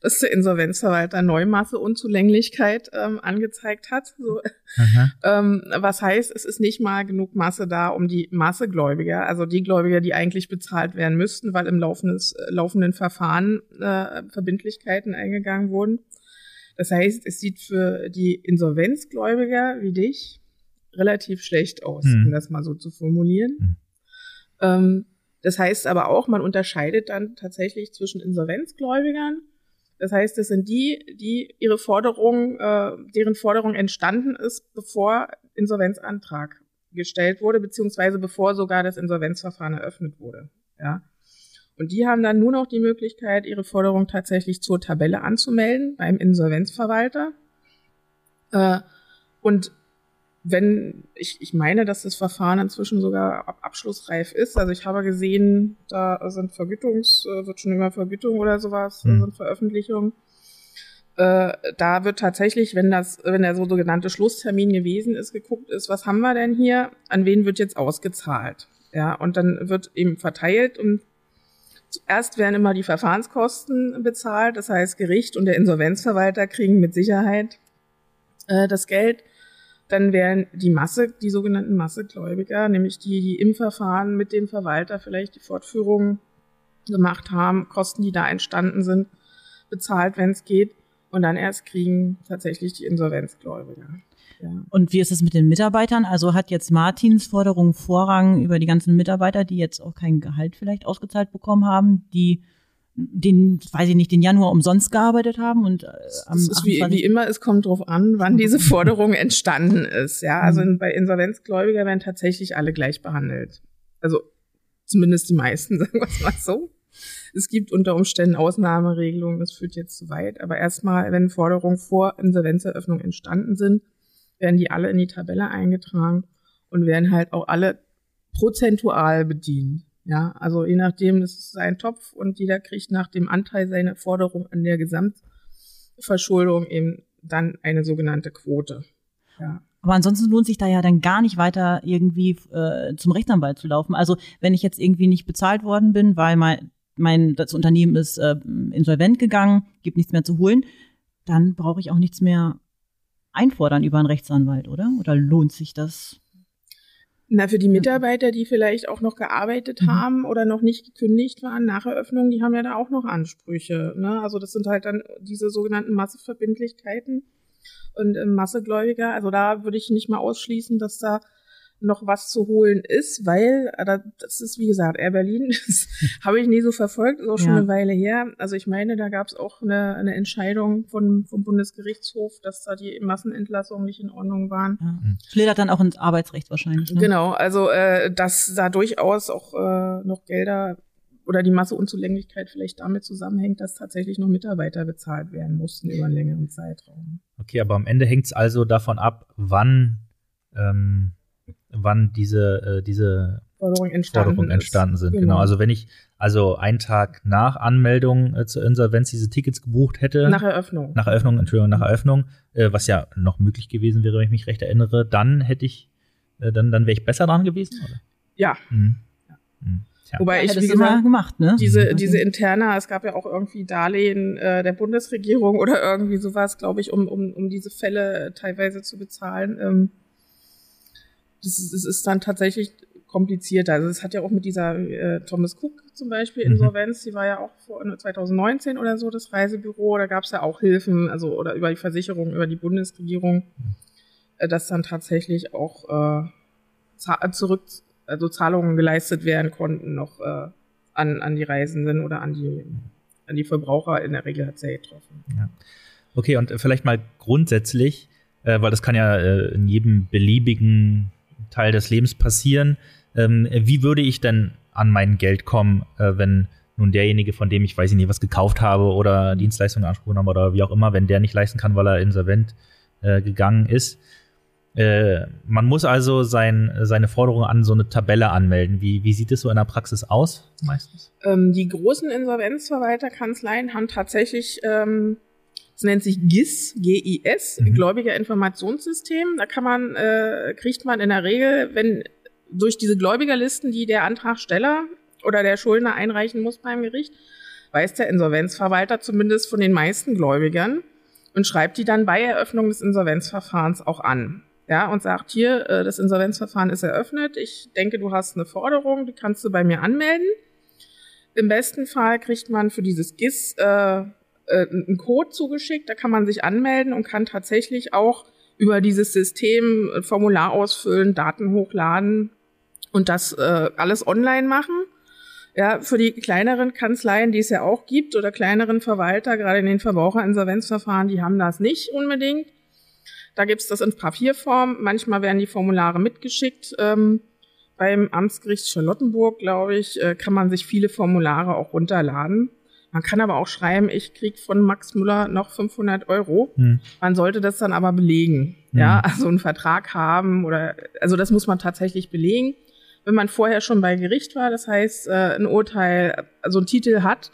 dass der Insolvenzverwalter Neumasse Unzulänglichkeit ähm, angezeigt hat. So, ähm, was heißt, es ist nicht mal genug Masse da, um die Massegläubiger, also die Gläubiger, die eigentlich bezahlt werden müssten, weil im laufendes, äh, laufenden Verfahren äh, Verbindlichkeiten eingegangen wurden, das heißt, es sieht für die Insolvenzgläubiger wie dich relativ schlecht aus, mhm. um das mal so zu formulieren. Mhm. Ähm, das heißt aber auch, man unterscheidet dann tatsächlich zwischen Insolvenzgläubigern. Das heißt, das sind die, die ihre Forderung, äh, deren Forderung entstanden ist, bevor Insolvenzantrag gestellt wurde, beziehungsweise bevor sogar das Insolvenzverfahren eröffnet wurde. Ja. Und die haben dann nur noch die Möglichkeit, ihre Forderung tatsächlich zur Tabelle anzumelden beim Insolvenzverwalter. Äh, und wenn, ich, ich meine, dass das Verfahren inzwischen sogar abschlussreif ist. Also ich habe gesehen, da sind Vergütungs, äh, wird schon immer Vergütung oder sowas, mhm. sind Veröffentlichungen. Äh, da wird tatsächlich, wenn das, wenn der sogenannte Schlusstermin gewesen ist, geguckt ist, was haben wir denn hier, an wen wird jetzt ausgezahlt? Ja, und dann wird eben verteilt und Zuerst werden immer die Verfahrenskosten bezahlt, das heißt Gericht und der Insolvenzverwalter kriegen mit Sicherheit äh, das Geld. Dann werden die Masse, die sogenannten Massegläubiger, nämlich die, die im Verfahren mit dem Verwalter vielleicht die Fortführung gemacht haben, Kosten, die da entstanden sind, bezahlt, wenn es geht. Und dann erst kriegen tatsächlich die Insolvenzgläubiger. Ja. Und wie ist es mit den Mitarbeitern? Also hat jetzt Martins Forderung Vorrang über die ganzen Mitarbeiter, die jetzt auch kein Gehalt vielleicht ausgezahlt bekommen haben, die den, weiß ich nicht, den Januar umsonst gearbeitet haben und äh, am ist wie, wie immer, es kommt drauf an, wann diese Forderung entstanden ist. Ja, also in, bei Insolvenzgläubiger werden tatsächlich alle gleich behandelt. Also zumindest die meisten, sagen wir es mal so. Es gibt unter Umständen Ausnahmeregelungen, das führt jetzt zu weit. Aber erstmal, wenn Forderungen vor Insolvenzeröffnung entstanden sind, werden die alle in die Tabelle eingetragen und werden halt auch alle prozentual bedient. Ja, also je nachdem, es ist ein Topf und jeder kriegt nach dem Anteil seiner Forderung an der Gesamtverschuldung eben dann eine sogenannte Quote. Ja. Aber ansonsten lohnt sich da ja dann gar nicht weiter irgendwie äh, zum Rechtsanwalt zu laufen. Also wenn ich jetzt irgendwie nicht bezahlt worden bin, weil mein, mein das Unternehmen ist äh, insolvent gegangen, gibt nichts mehr zu holen, dann brauche ich auch nichts mehr einfordern über einen Rechtsanwalt, oder? Oder lohnt sich das? Na, für die Mitarbeiter, die vielleicht auch noch gearbeitet mhm. haben oder noch nicht gekündigt waren nach Eröffnung, die haben ja da auch noch Ansprüche. Ne? Also das sind halt dann diese sogenannten Masseverbindlichkeiten. und äh, Massegläubiger. Also da würde ich nicht mal ausschließen, dass da noch was zu holen ist, weil äh, das ist wie gesagt Air Berlin, das habe ich nie so verfolgt, ist auch schon Ja. eine Weile her. Also ich meine, da gab es auch eine, eine Entscheidung von, vom Bundesgerichtshof, dass da die Massenentlassungen nicht in Ordnung waren. Ja. Schlittert dann auch ins Arbeitsrecht wahrscheinlich. Ne? Genau, also äh, dass da durchaus auch äh, noch Gelder oder die Masseunzulänglichkeit vielleicht damit zusammenhängt, dass tatsächlich noch Mitarbeiter bezahlt werden mussten über einen längeren Zeitraum. Okay, aber am Ende hängt es also davon ab, wann, ähm, wann diese, äh, diese Forderungen entstanden, Forderungen ist. entstanden sind. Genau. Also wenn ich also einen Tag nach Anmeldung äh, zur Insolvenz diese Tickets gebucht hätte, nach Eröffnung. nach Eröffnung, Entschuldigung, nach Eröffnung, äh, was ja noch möglich gewesen wäre, wenn ich mich recht erinnere, dann hätte ich, äh, dann, dann wäre ich besser dran gewesen, oder? ja, Mhm. Mhm. Tja. wobei ich, wie gesagt, gemacht, ne? diese, Mhm. diese interner, es gab ja auch irgendwie Darlehen äh, der Bundesregierung oder irgendwie sowas, glaube ich, um, um, um diese Fälle teilweise zu bezahlen. Ähm, das, ist, das ist dann tatsächlich komplizierter. Also es hat ja auch mit dieser äh, Thomas Cook zum Beispiel Mhm. Insolvenz, die war ja auch vor 2019 oder so, das Reisebüro, da gab es ja auch Hilfen, also oder über die Versicherung, über die Bundesregierung, äh, dass dann tatsächlich auch äh, zurück, also Zahlungen geleistet werden konnten noch äh, an, an die Reisenden oder an die, an die Verbraucher. In der Regel hat es ja getroffen. Okay, und vielleicht mal grundsätzlich, äh, weil das kann ja äh, in jedem beliebigen Teil des Lebens passieren. Ähm, wie würde ich denn an mein Geld kommen, äh, wenn nun derjenige, von dem ich weiß ich nicht, was gekauft habe oder Dienstleistungen in Anspruch genommen oder wie auch immer, wenn der nicht leisten kann, weil er insolvent äh, gegangen ist. Äh, man muss also sein, seine Forderung an so eine Tabelle anmelden. Wie, wie sieht es so in der Praxis aus meistens? Ähm, die großen Insolvenzverwalterkanzleien haben tatsächlich, ähm, es nennt sich GIS, G-I-S, Mhm. Gläubigerinformationssystem. Da kann man, äh, kriegt man in der Regel, wenn durch diese Gläubigerlisten, die der Antragsteller oder der Schuldner einreichen muss beim Gericht, weiß der Insolvenzverwalter zumindest von den meisten Gläubigern und schreibt die dann bei Eröffnung des Insolvenzverfahrens auch an. Ja, und sagt hier, äh, das Insolvenzverfahren ist eröffnet. Ich denke, du hast eine Forderung, die kannst du bei mir anmelden. Im besten Fall kriegt man für dieses GIS äh, äh, einen Code zugeschickt, da kann man sich anmelden und kann tatsächlich auch über dieses System ein Formular ausfüllen, Daten hochladen und das äh, alles online machen. Ja, für die kleineren Kanzleien, die es ja auch gibt, oder kleineren Verwalter, gerade in den Verbraucherinsolvenzverfahren, die haben das nicht unbedingt. Da gibt's das in Papierform. Manchmal werden die Formulare mitgeschickt. Ähm, beim Amtsgericht Charlottenburg, glaube ich, äh, kann man sich viele Formulare auch runterladen. Man kann aber auch schreiben, ich krieg von Max Müller noch 500 Euro. Hm. Man sollte das dann aber belegen. Mhm. Ja, also einen Vertrag haben oder, also das muss man tatsächlich belegen. Wenn man vorher schon bei Gericht war, das heißt, äh, ein Urteil, also einen Titel hat,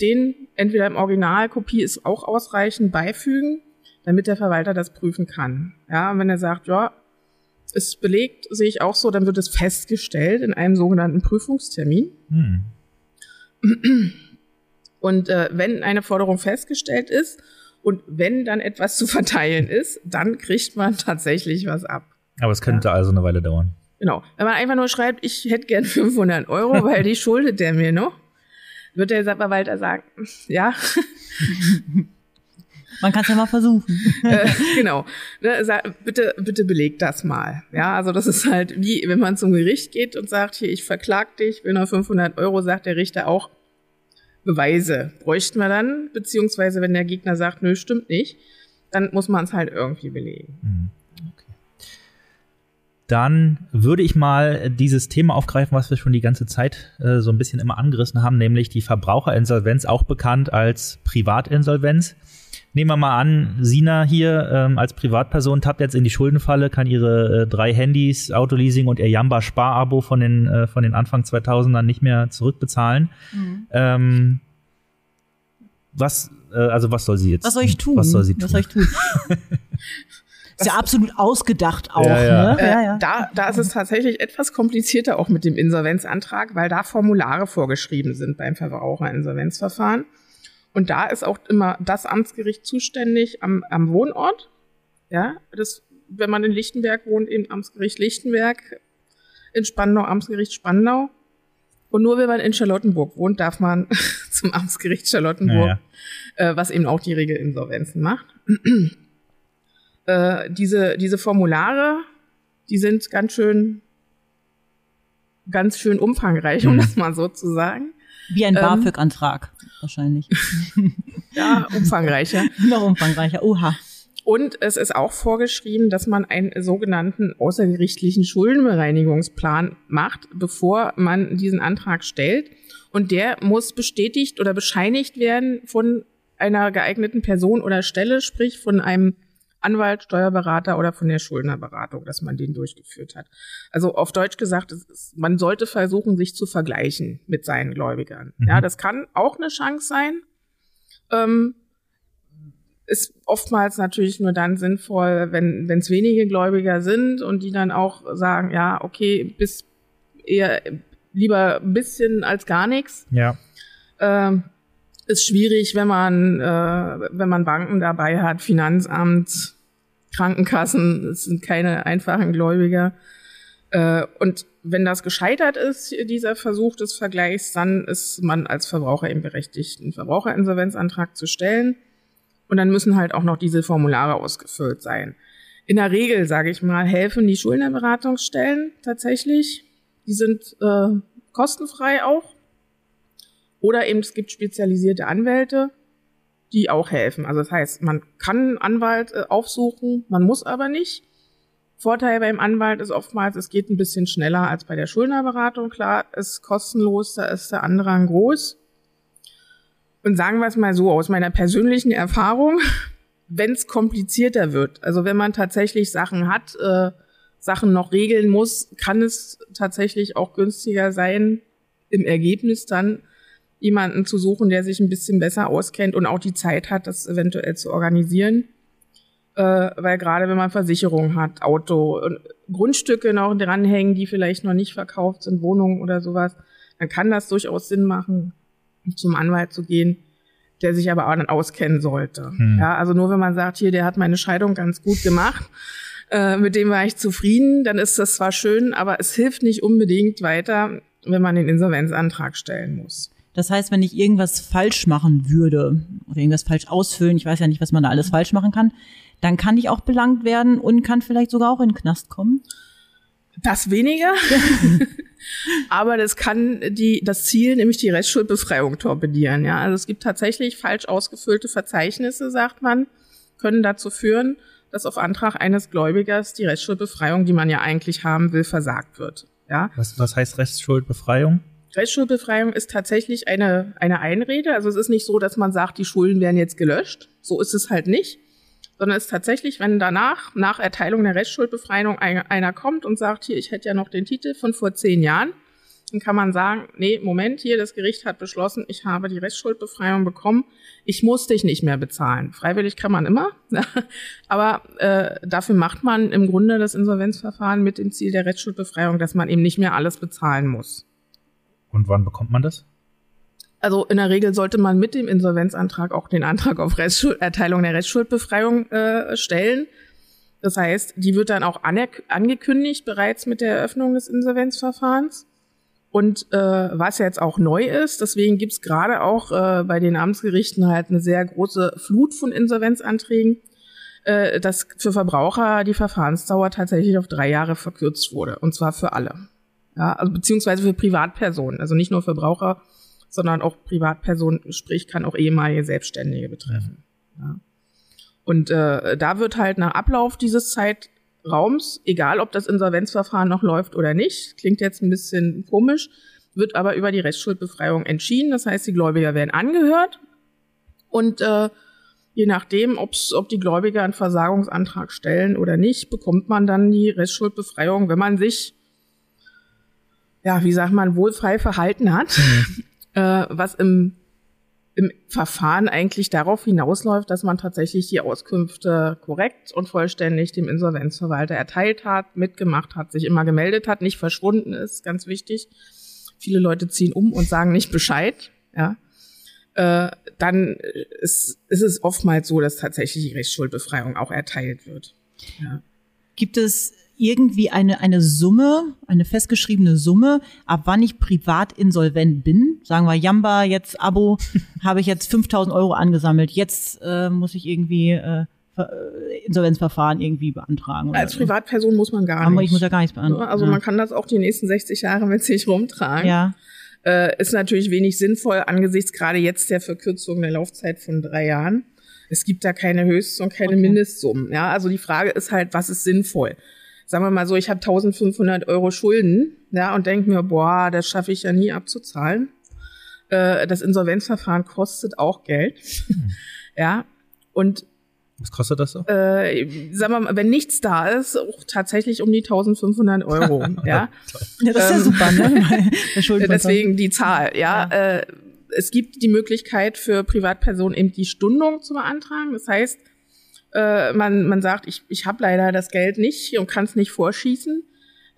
den entweder im Original, Kopie ist auch ausreichend, beifügen, damit der Verwalter das prüfen kann. Ja, und wenn er sagt, ja, ist belegt, sehe ich auch so, dann wird es festgestellt in einem sogenannten Prüfungstermin. Hm. Und äh, wenn eine Forderung festgestellt ist und wenn dann etwas zu verteilen ist, dann kriegt man tatsächlich was ab. Aber es könnte also eine Weile dauern. Genau. Wenn man einfach nur schreibt, ich hätte gern 500 Euro, weil die schuldet der mir noch, wird der Verwalter sagen, ja, Man kann es ja mal versuchen. äh, genau. Ne, bitte, bitte belegt das mal. Ja, also das ist halt wie, wenn man zum Gericht geht und sagt, hier, ich verklag dich, will nur 500 Euro, sagt der Richter auch, Beweise bräuchten wir dann, beziehungsweise wenn der Gegner sagt, nö, stimmt nicht, dann muss man es halt irgendwie belegen. Hm. Okay. Dann würde ich mal dieses Thema aufgreifen, was wir schon die ganze Zeit äh, so ein bisschen immer angerissen haben, nämlich die Verbraucherinsolvenz, auch bekannt als Privatinsolvenz. Nehmen wir mal an, Sina hier ähm, als Privatperson tappt jetzt in die Schuldenfalle, kann ihre äh, drei Handys, Autoleasing und ihr Jamba-Sparabo von den, äh, von den Anfang 2000ern nicht mehr zurückbezahlen. Ähm, was, äh, also was soll sie jetzt? Was soll ich tun? Was soll sie tun? Was soll ich tun? ist ja absolut ausgedacht auch, Ja, ja. ne? Ja, Äh, ja. Da, da ist es tatsächlich etwas komplizierter auch mit dem Insolvenzantrag, weil da Formulare vorgeschrieben sind beim Verbraucherinsolvenzverfahren. Und da ist auch immer das Amtsgericht zuständig am, am Wohnort. Ja, das, wenn man in Lichtenberg wohnt, eben Amtsgericht Lichtenberg, in Spandau, Amtsgericht Spandau. Und nur wenn man in Charlottenburg wohnt, darf man zum Amtsgericht Charlottenburg, Ja, Äh, was eben auch die Regelinsolvenzen macht. äh, diese, diese Formulare, die sind ganz schön, ganz schön umfangreich, um Mhm. das mal so zu sagen. Wie ein Ähm. BAföG-Antrag wahrscheinlich. Ja, umfangreicher. Noch umfangreicher. Oha. Und es ist auch vorgeschrieben, dass man einen sogenannten außergerichtlichen Schuldenbereinigungsplan macht, bevor man diesen Antrag stellt. Und der muss bestätigt oder bescheinigt werden von einer geeigneten Person oder Stelle, sprich von einem Anwalt, Steuerberater oder von der Schuldnerberatung, dass man den durchgeführt hat. Also auf Deutsch gesagt, es ist, man sollte versuchen, sich zu vergleichen mit seinen Gläubigern. Mhm. Ja, das kann auch eine Chance sein. Ähm, ist oftmals natürlich nur dann sinnvoll, wenn wenn es wenige Gläubiger sind und die dann auch sagen, ja, okay, bis eher lieber ein bisschen als gar nichts. Ja. Ähm, ist schwierig, wenn man äh, wenn man Banken dabei hat, Finanzamt, Krankenkassen, es sind keine einfachen Gläubiger. Äh, und wenn das gescheitert ist, dieser Versuch des Vergleichs, dann ist man als Verbraucher eben berechtigt, einen Verbraucherinsolvenzantrag zu stellen. Und dann müssen halt auch noch diese Formulare ausgefüllt sein. In der Regel, sage ich mal, helfen die Schuldnerberatungsstellen tatsächlich. Die sind äh, kostenfrei auch. Oder eben es gibt spezialisierte Anwälte, die auch helfen. Also das heißt, man kann einen Anwalt äh, aufsuchen, man muss aber nicht. Vorteil beim Anwalt ist oftmals, es geht ein bisschen schneller als bei der Schuldnerberatung. Klar, ist kostenlos, da ist der Andrang groß. Und sagen wir es mal so, aus meiner persönlichen Erfahrung, wenn es komplizierter wird, also wenn man tatsächlich Sachen hat, äh, Sachen noch regeln muss, kann es tatsächlich auch günstiger sein, im Ergebnis dann jemanden zu suchen, der sich ein bisschen besser auskennt und auch die Zeit hat, das eventuell zu organisieren. Äh, weil gerade wenn man Versicherung hat, Auto, und Grundstücke noch dranhängen, die vielleicht noch nicht verkauft sind, Wohnungen oder sowas, dann kann das durchaus Sinn machen, zum Anwalt zu gehen, der sich aber auch dann auskennen sollte. Hm. Ja, also nur wenn man sagt, hier, der hat meine Scheidung ganz gut gemacht, äh, mit dem war ich zufrieden, dann ist das zwar schön, aber es hilft nicht unbedingt weiter, wenn man den Insolvenzantrag stellen muss. Das heißt, wenn ich irgendwas falsch machen würde oder irgendwas falsch ausfüllen, ich weiß ja nicht, was man da alles falsch machen kann, dann kann ich auch belangt werden und kann vielleicht sogar auch in den Knast kommen. Das weniger, aber das kann die, das Ziel, nämlich die Restschuldbefreiung torpedieren. Ja, also es gibt tatsächlich falsch ausgefüllte Verzeichnisse, sagt man, können dazu führen, dass auf Antrag eines Gläubigers die Restschuldbefreiung, die man ja eigentlich haben will, versagt wird. Ja, Was, was heißt Restschuldbefreiung? Restschuldbefreiung ist tatsächlich eine, eine Einrede. Also es ist nicht so, dass man sagt, die Schulden werden jetzt gelöscht. So ist es halt nicht. Sondern es ist tatsächlich, wenn danach, nach Erteilung der Restschuldbefreiung, ein, einer kommt und sagt, hier, ich hätte ja noch den Titel von vor zehn Jahren, dann kann man sagen, nee, Moment, hier, das Gericht hat beschlossen, ich habe die Restschuldbefreiung bekommen, ich muss dich nicht mehr bezahlen. Freiwillig kann man immer, aber äh, dafür macht man im Grunde das Insolvenzverfahren mit dem Ziel der Restschuldbefreiung, dass man eben nicht mehr alles bezahlen muss. Und wann bekommt man das? Also in der Regel sollte man mit dem Insolvenzantrag auch den Antrag auf Restschuld, Erteilung der Restschuldbefreiung äh, stellen. Das heißt, die wird dann auch angekündigt bereits mit der Eröffnung des Insolvenzverfahrens. Und äh, was jetzt auch neu ist, deswegen gibt's gerade auch äh, bei den Amtsgerichten halt eine sehr große Flut von Insolvenzanträgen, äh, dass für Verbraucher die Verfahrensdauer tatsächlich auf drei Jahre verkürzt wurde. Und zwar für alle. Ja, also beziehungsweise für Privatpersonen, also nicht nur Verbraucher, sondern auch Privatpersonen, sprich kann auch ehemalige Selbstständige betreffen. Ja. Und äh, da wird halt nach Ablauf dieses Zeitraums, egal ob das Insolvenzverfahren noch läuft oder nicht, klingt jetzt ein bisschen komisch, wird aber über die Restschuldbefreiung entschieden. Das heißt, die Gläubiger werden angehört und äh, je nachdem, ob's, ob die Gläubiger einen Versagungsantrag stellen oder nicht, bekommt man dann die Restschuldbefreiung, wenn man sich ja, wie sagt man, wohlfrei verhalten hat, äh, was im, im Verfahren eigentlich darauf hinausläuft, dass man tatsächlich die Auskünfte korrekt und vollständig dem Insolvenzverwalter erteilt hat, mitgemacht hat, sich immer gemeldet hat, nicht verschwunden ist, ganz wichtig. Viele Leute ziehen um und sagen nicht Bescheid, ja. Äh, dann ist, ist es oftmals so, dass tatsächlich die Rechtsschuldbefreiung auch erteilt wird. Ja. Gibt es irgendwie eine, eine Summe, eine festgeschriebene Summe, ab wann ich privat insolvent bin? Sagen wir, Jamba, jetzt Abo, habe ich jetzt 5000 Euro angesammelt. Jetzt äh, muss ich irgendwie äh, Insolvenzverfahren irgendwie beantragen. Als so. Privatperson muss man gar nicht. Ich muss ja gar nichts beantragen. Also ja. man kann das auch die nächsten 60 Jahre mit sich rumtragen. Ja. Äh, ist natürlich wenig sinnvoll angesichts gerade jetzt der Verkürzung der Laufzeit von drei Jahren. Es gibt da keine Höchst- und keine okay. Mindestsummen. Ja, also die Frage ist halt, was ist sinnvoll? Sagen wir mal so, ich habe 1500 Euro Schulden, ja, und denke mir, boah, das schaffe ich ja nie abzuzahlen. Äh, das Insolvenzverfahren kostet auch Geld. Hm. ja, und was kostet das so? Äh, sagen wir mal, wenn nichts da ist, auch tatsächlich um die 1500 Euro. ja. ja, das ist ja ähm, super, ne? Deswegen die Zahl, ja. ja. Äh, es gibt die Möglichkeit für Privatpersonen eben die Stundung zu beantragen. Das heißt, äh, man, man sagt, ich, ich habe leider das Geld nicht und kann es nicht vorschießen.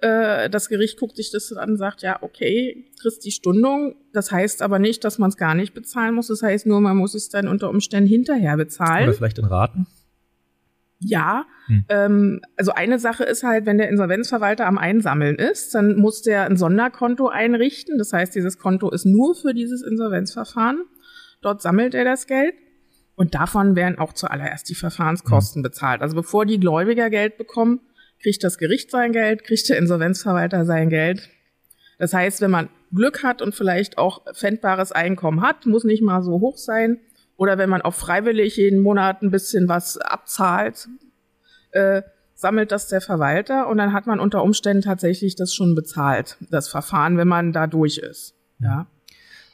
Äh, das Gericht guckt sich das an und sagt, ja, okay, kriegst die Stundung. Das heißt aber nicht, dass man es gar nicht bezahlen muss. Das heißt nur, man muss es dann unter Umständen hinterher bezahlen. Oder vielleicht in Raten? Ja, hm. ähm, also eine Sache ist halt, wenn der Insolvenzverwalter am Einsammeln ist, dann muss der ein Sonderkonto einrichten. Das heißt, dieses Konto ist nur für dieses Insolvenzverfahren. Dort sammelt er das Geld. Und davon werden auch zuallererst die Verfahrenskosten hm. bezahlt. Also bevor die Gläubiger Geld bekommen, kriegt das Gericht sein Geld, kriegt der Insolvenzverwalter sein Geld. Das heißt, wenn man Glück hat und vielleicht auch fändbares Einkommen hat, muss nicht mal so hoch sein, oder wenn man auch freiwillig jeden Monat ein bisschen was abzahlt, äh, sammelt das der Verwalter und dann hat man unter Umständen tatsächlich das schon bezahlt, das Verfahren, wenn man da durch ist. Ja.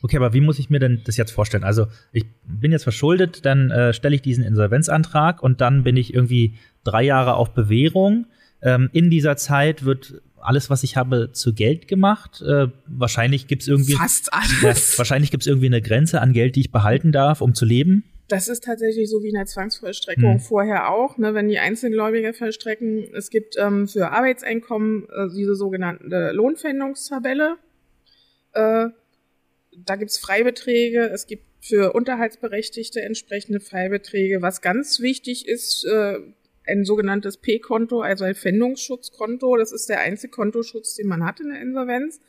Okay, aber wie muss ich mir denn das jetzt vorstellen? Also ich bin jetzt verschuldet, dann äh, stelle ich diesen Insolvenzantrag und dann bin ich irgendwie drei Jahre auf Bewährung. Ähm, in dieser Zeit wird alles, was ich habe, zu Geld gemacht. Äh, wahrscheinlich gibt es irgendwie. Fast alles. Ja, wahrscheinlich gibt es irgendwie eine Grenze an Geld, die ich behalten darf, um zu leben. Das ist tatsächlich so wie in der Zwangsvollstreckung hm. vorher auch, ne, wenn die Einzelgläubiger vollstrecken. Es gibt ähm, für Arbeitseinkommen äh, diese sogenannte Lohnpfändungstabelle. Äh, da gibt's Freibeträge, es gibt für Unterhaltsberechtigte entsprechende Freibeträge. Was ganz wichtig ist, äh, ein sogenanntes P-Konto, also ein Pfändungsschutzkonto. Das ist der einzige Kontoschutz, den man hat in der Insolvenz.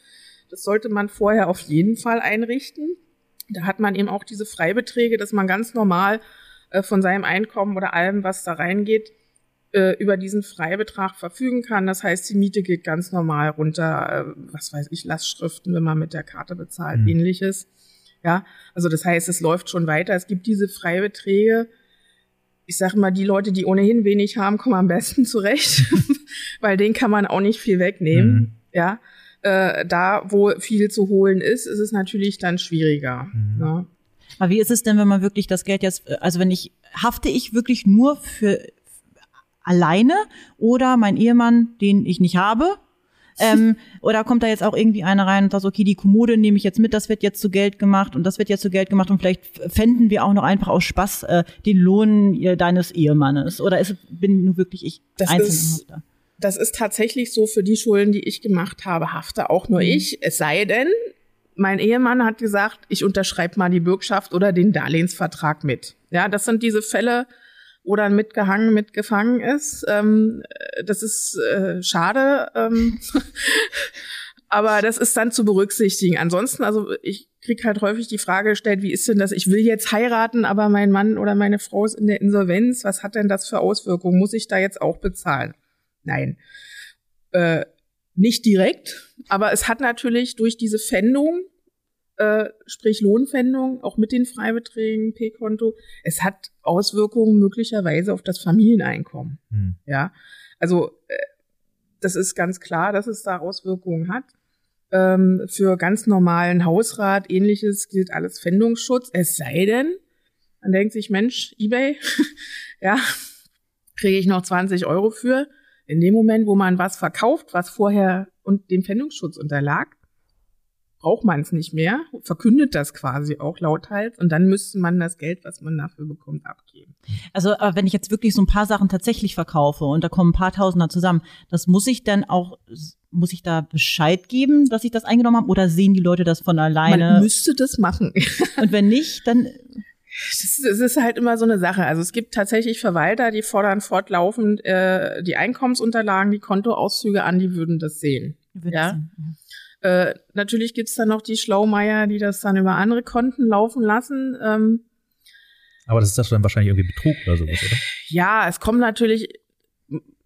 Das sollte man vorher auf jeden Fall einrichten. Da hat man eben auch diese Freibeträge, dass man ganz normal äh, von seinem Einkommen oder allem, was da reingeht, äh, über diesen Freibetrag verfügen kann. Das heißt, die Miete geht ganz normal runter, äh, was weiß ich, Lastschriften, wenn man mit der Karte bezahlt, mhm. ähnliches. Ja, also das heißt, es läuft schon weiter. Es gibt diese Freibeträge, ich sage mal, die Leute, die ohnehin wenig haben, kommen am besten zurecht, weil den kann man auch nicht viel wegnehmen. Mhm. Ja, äh, da wo viel zu holen ist, ist es natürlich dann schwieriger. Mhm. Ne? Aber wie ist es denn, wenn man wirklich das Geld jetzt, also wenn ich hafte ich wirklich nur für alleine oder mein Ehemann, den ich nicht habe, ähm, oder kommt da jetzt auch irgendwie einer rein und sagt, okay, die Kommode nehme ich jetzt mit, das wird jetzt zu Geld gemacht und das wird jetzt zu Geld gemacht und vielleicht fänden wir auch noch einfach aus Spaß äh, den Lohn äh, deines Ehemannes. Oder ist, bin nur wirklich ich das ist, Das ist tatsächlich so für die Schulden, die ich gemacht habe, hafte auch nur mhm. ich. Es sei denn, mein Ehemann hat gesagt, ich unterschreibe mal die Bürgschaft oder den Darlehensvertrag mit. Ja, das sind diese Fälle, dann mitgehangen, mitgefangen ist. Ähm, das ist äh, schade. Ähm, aber das ist dann zu berücksichtigen. Ansonsten, also ich krieg halt häufig die Frage gestellt, wie ist denn das? Ich will jetzt heiraten, aber mein Mann oder meine Frau ist in der Insolvenz. Was hat denn das für Auswirkungen? Muss ich da jetzt auch bezahlen? Nein. Äh, nicht direkt, aber es hat natürlich durch diese Fändung äh, sprich Lohnpfändung, auch mit den Freibeträgen, P-Konto, es hat Auswirkungen möglicherweise auf das Familieneinkommen. Hm. Ja, also äh, das ist ganz klar, dass es da Auswirkungen hat. Ähm, für ganz normalen Hausrat, ähnliches gilt alles Pfändungsschutz, es sei denn, man denkt sich, Mensch, eBay, ja, kriege ich noch 20 Euro für. In dem Moment, wo man was verkauft, was vorher und dem Pfändungsschutz unterlag, braucht man es nicht mehr, verkündet das quasi auch lauthals und dann müsste man das Geld, was man dafür bekommt, abgeben. Also aber wenn ich jetzt wirklich so ein paar Sachen tatsächlich verkaufe und da kommen ein paar Tausender zusammen, das muss ich dann auch, muss ich da Bescheid geben, dass ich das eingenommen habe oder sehen die Leute das von alleine? Man müsste das machen. und wenn nicht, dann es ist halt immer so eine Sache. Also es gibt tatsächlich Verwalter, die fordern fortlaufend äh, die Einkommensunterlagen, die Kontoauszüge an, die würden das sehen. Ja? Sehen. Äh, natürlich gibt's dann noch die Schlaumeier, die das dann über andere Konten laufen lassen. Ähm, Aber das ist das dann wahrscheinlich irgendwie Betrug oder sowas, oder? Ja, es kommt natürlich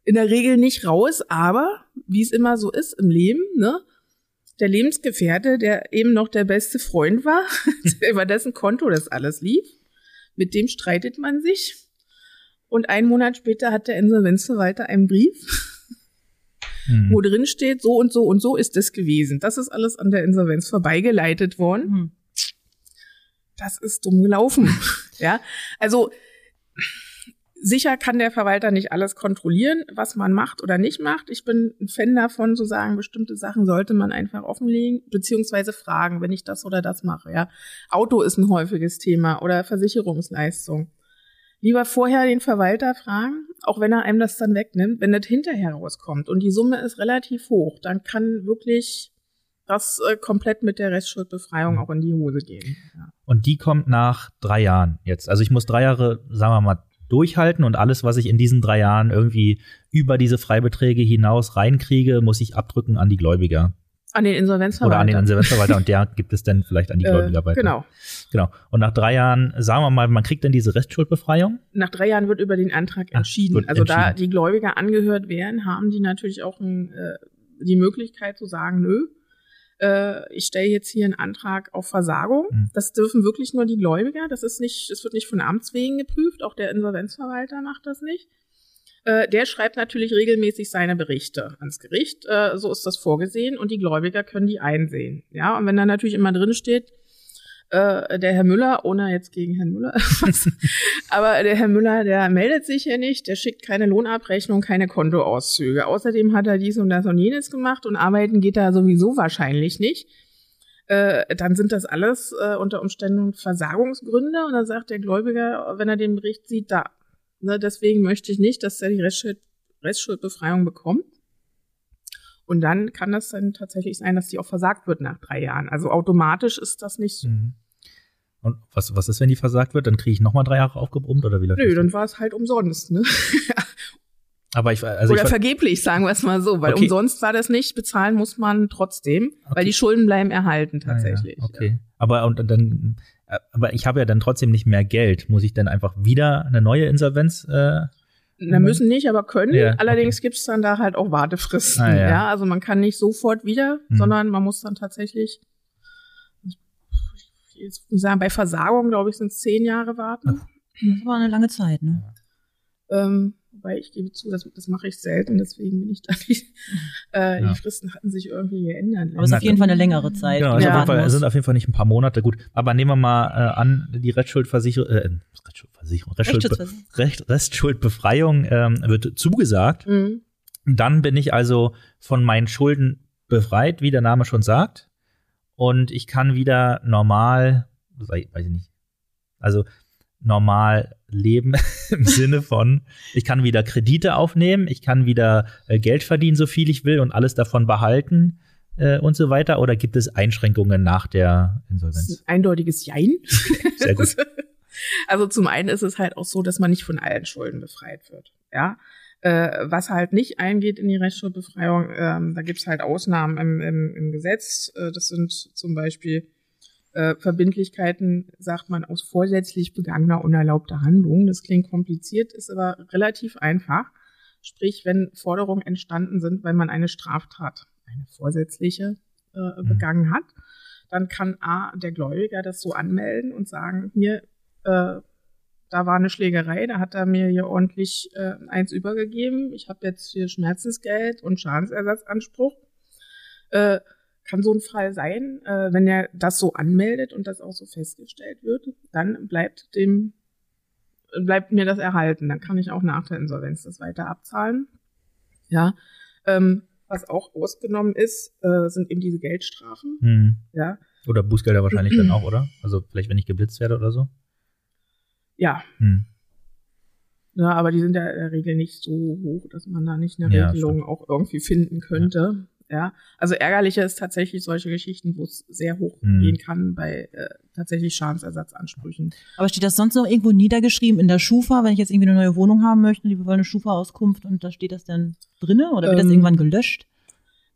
in der Regel nicht raus, aber wie es immer so ist im Leben, ne? Der Lebensgefährte, der eben noch der beste Freund war, über dessen Konto das alles lief, mit dem streitet man sich. Und einen Monat später hat der Insolvenzverwalter einen Brief, Hm. wo drin steht, so und so und so ist es gewesen. Das ist alles an der Insolvenz vorbeigeleitet worden. Hm. Das ist dumm gelaufen. ja, also sicher kann der Verwalter nicht alles kontrollieren, was man macht oder nicht macht. Ich bin ein Fan davon zu sagen, bestimmte Sachen sollte man einfach offenlegen, beziehungsweise fragen, wenn ich das oder das mache. Ja, Auto ist ein häufiges Thema oder Versicherungsleistung. Lieber vorher den Verwalter fragen, auch wenn er einem das dann wegnimmt, wenn das hinterher rauskommt und die Summe ist relativ hoch, dann kann wirklich das äh, komplett mit der Restschuldbefreiung auch in die Hose gehen. Ja. Und die kommt nach drei Jahren jetzt. Also ich muss drei Jahre, sagen wir mal, durchhalten und alles, was ich in diesen drei Jahren irgendwie über diese Freibeträge hinaus reinkriege, muss ich abdrücken an die Gläubiger. An den Insolvenzverwalter. Oder an den Insolvenzverwalter und der gibt es dann vielleicht an die Gläubiger äh, weiter. Genau. Genau. Und nach drei Jahren, sagen wir mal, man kriegt dann diese Restschuldbefreiung. Nach drei Jahren wird über den Antrag Ah, entschieden. also da entschieden. die Gläubiger angehört werden, haben die natürlich auch ein, äh, die Möglichkeit zu sagen, nö, äh, ich stelle jetzt hier einen Antrag auf Versagung. Mhm. Das dürfen wirklich nur die Gläubiger. Das ist nicht, das wird nicht von Amts wegen geprüft. Auch der Insolvenzverwalter macht das nicht. Äh, der schreibt natürlich regelmäßig seine Berichte ans Gericht. Äh, so ist das vorgesehen und die Gläubiger können die einsehen. Ja, und wenn da natürlich immer drin steht, äh, der Herr Müller, ohne jetzt gegen Herrn Müller, aber der Herr Müller, der meldet sich hier nicht, der schickt keine Lohnabrechnung, keine Kontoauszüge. Außerdem hat er dies und das und jenes gemacht und arbeiten geht da sowieso wahrscheinlich nicht. Äh, dann sind das alles äh, unter Umständen Versagungsgründe und dann sagt der Gläubiger, wenn er den Bericht sieht, da. Ne, deswegen möchte ich nicht, dass er die Restschuld, Restschuldbefreiung bekommt. Und dann kann das dann tatsächlich sein, dass die auch versagt wird nach drei Jahren. Also automatisch ist das nicht so. Mhm. Und was, was ist, wenn die versagt wird? Dann kriege ich nochmal drei Jahre aufgebrummt oder wie läuft Nö, dann war es halt umsonst, ne? Aber ich, also Oder ich, vergeblich, sagen wir es mal so, weil Okay. umsonst war das nicht, bezahlen muss man trotzdem, Okay. weil die Schulden bleiben erhalten Ah, ja, tatsächlich. okay. Aber und dann, aber ich habe ja dann trotzdem nicht mehr Geld. Muss ich dann einfach wieder eine neue Insolvenz? Äh, Na, müssen nicht, aber können. Ja, Allerdings gibt's dann da halt auch Wartefristen. Ah, ja. ja. also man kann nicht sofort wieder, Mhm. sondern man muss dann tatsächlich, ich muss sagen, bei Versagung, glaube ich, sind es zehn Jahre warten. Das war eine lange Zeit, ne? Ähm, wobei ich gebe zu, das, das mache ich selten, deswegen bin ich da nicht. Äh, Ja. Die Fristen hatten sich irgendwie geändert. Aber es ist auf jeden Fall eine längere Zeit. genau, Ja. auf jeden man Fall, muss. sind auf jeden Fall nicht ein paar Monate gut. Aber nehmen wir mal äh, an, die Restschuldversicherung, äh, Restschuldversicherung, Restschuld, Rechtsschutzversicherung. Recht, Restschuldbefreiung ähm, wird zugesagt. Mhm. Dann bin ich also von meinen Schulden befreit, wie der Name schon sagt. Und ich kann wieder normal, weiß ich nicht, also normal leben im Sinne von, ich kann wieder Kredite aufnehmen, ich kann wieder äh, Geld verdienen, so viel ich will und alles davon behalten äh, und so weiter. Oder gibt es Einschränkungen nach der Insolvenz? ein eindeutiges Jein. Sehr gut. Also zum einen ist es halt auch so, dass man nicht von allen Schulden befreit wird. Ja. Äh, was halt nicht eingeht in die Rechtsschuldbefreiung, ähm, da gibt's halt Ausnahmen im, im, im Gesetz. Äh, das sind zum Beispiel äh, Verbindlichkeiten, sagt man, aus vorsätzlich begangener unerlaubter Handlung. Das klingt kompliziert, ist aber relativ einfach. Sprich, wenn Forderungen entstanden sind, weil man eine Straftat, eine vorsätzliche, äh, begangen hat, dann kann A, der Gläubiger das so anmelden und sagen, hier, äh, da war eine Schlägerei, da hat er mir hier ordentlich äh, eins übergegeben. Ich habe jetzt hier Schmerzensgeld und Schadensersatzanspruch. Äh, kann so ein Fall sein, äh, wenn er das so anmeldet und das auch so festgestellt wird, dann bleibt dem bleibt mir das erhalten. Dann kann ich auch nach der Insolvenz das weiter abzahlen. Ja, ähm, was auch ausgenommen ist, äh, sind eben diese Geldstrafen. Hm. Ja, Oder Bußgelder wahrscheinlich dann auch, oder? Also vielleicht, wenn ich geblitzt werde oder so? ja, Hm. Ja, aber die sind ja in der Regel nicht so hoch, dass man da nicht eine Ja, Regelung auch irgendwie finden könnte. Ja. Also ärgerlicher ist tatsächlich solche Geschichten, wo es sehr hoch Mhm. gehen kann bei äh, tatsächlich Schadensersatzansprüchen. Aber steht das sonst noch irgendwo niedergeschrieben in der Schufa, wenn ich jetzt irgendwie eine neue Wohnung haben möchte, die wir wollen eine Schufa-Auskunft und da steht das dann drinne oder wird das Ähm, irgendwann gelöscht?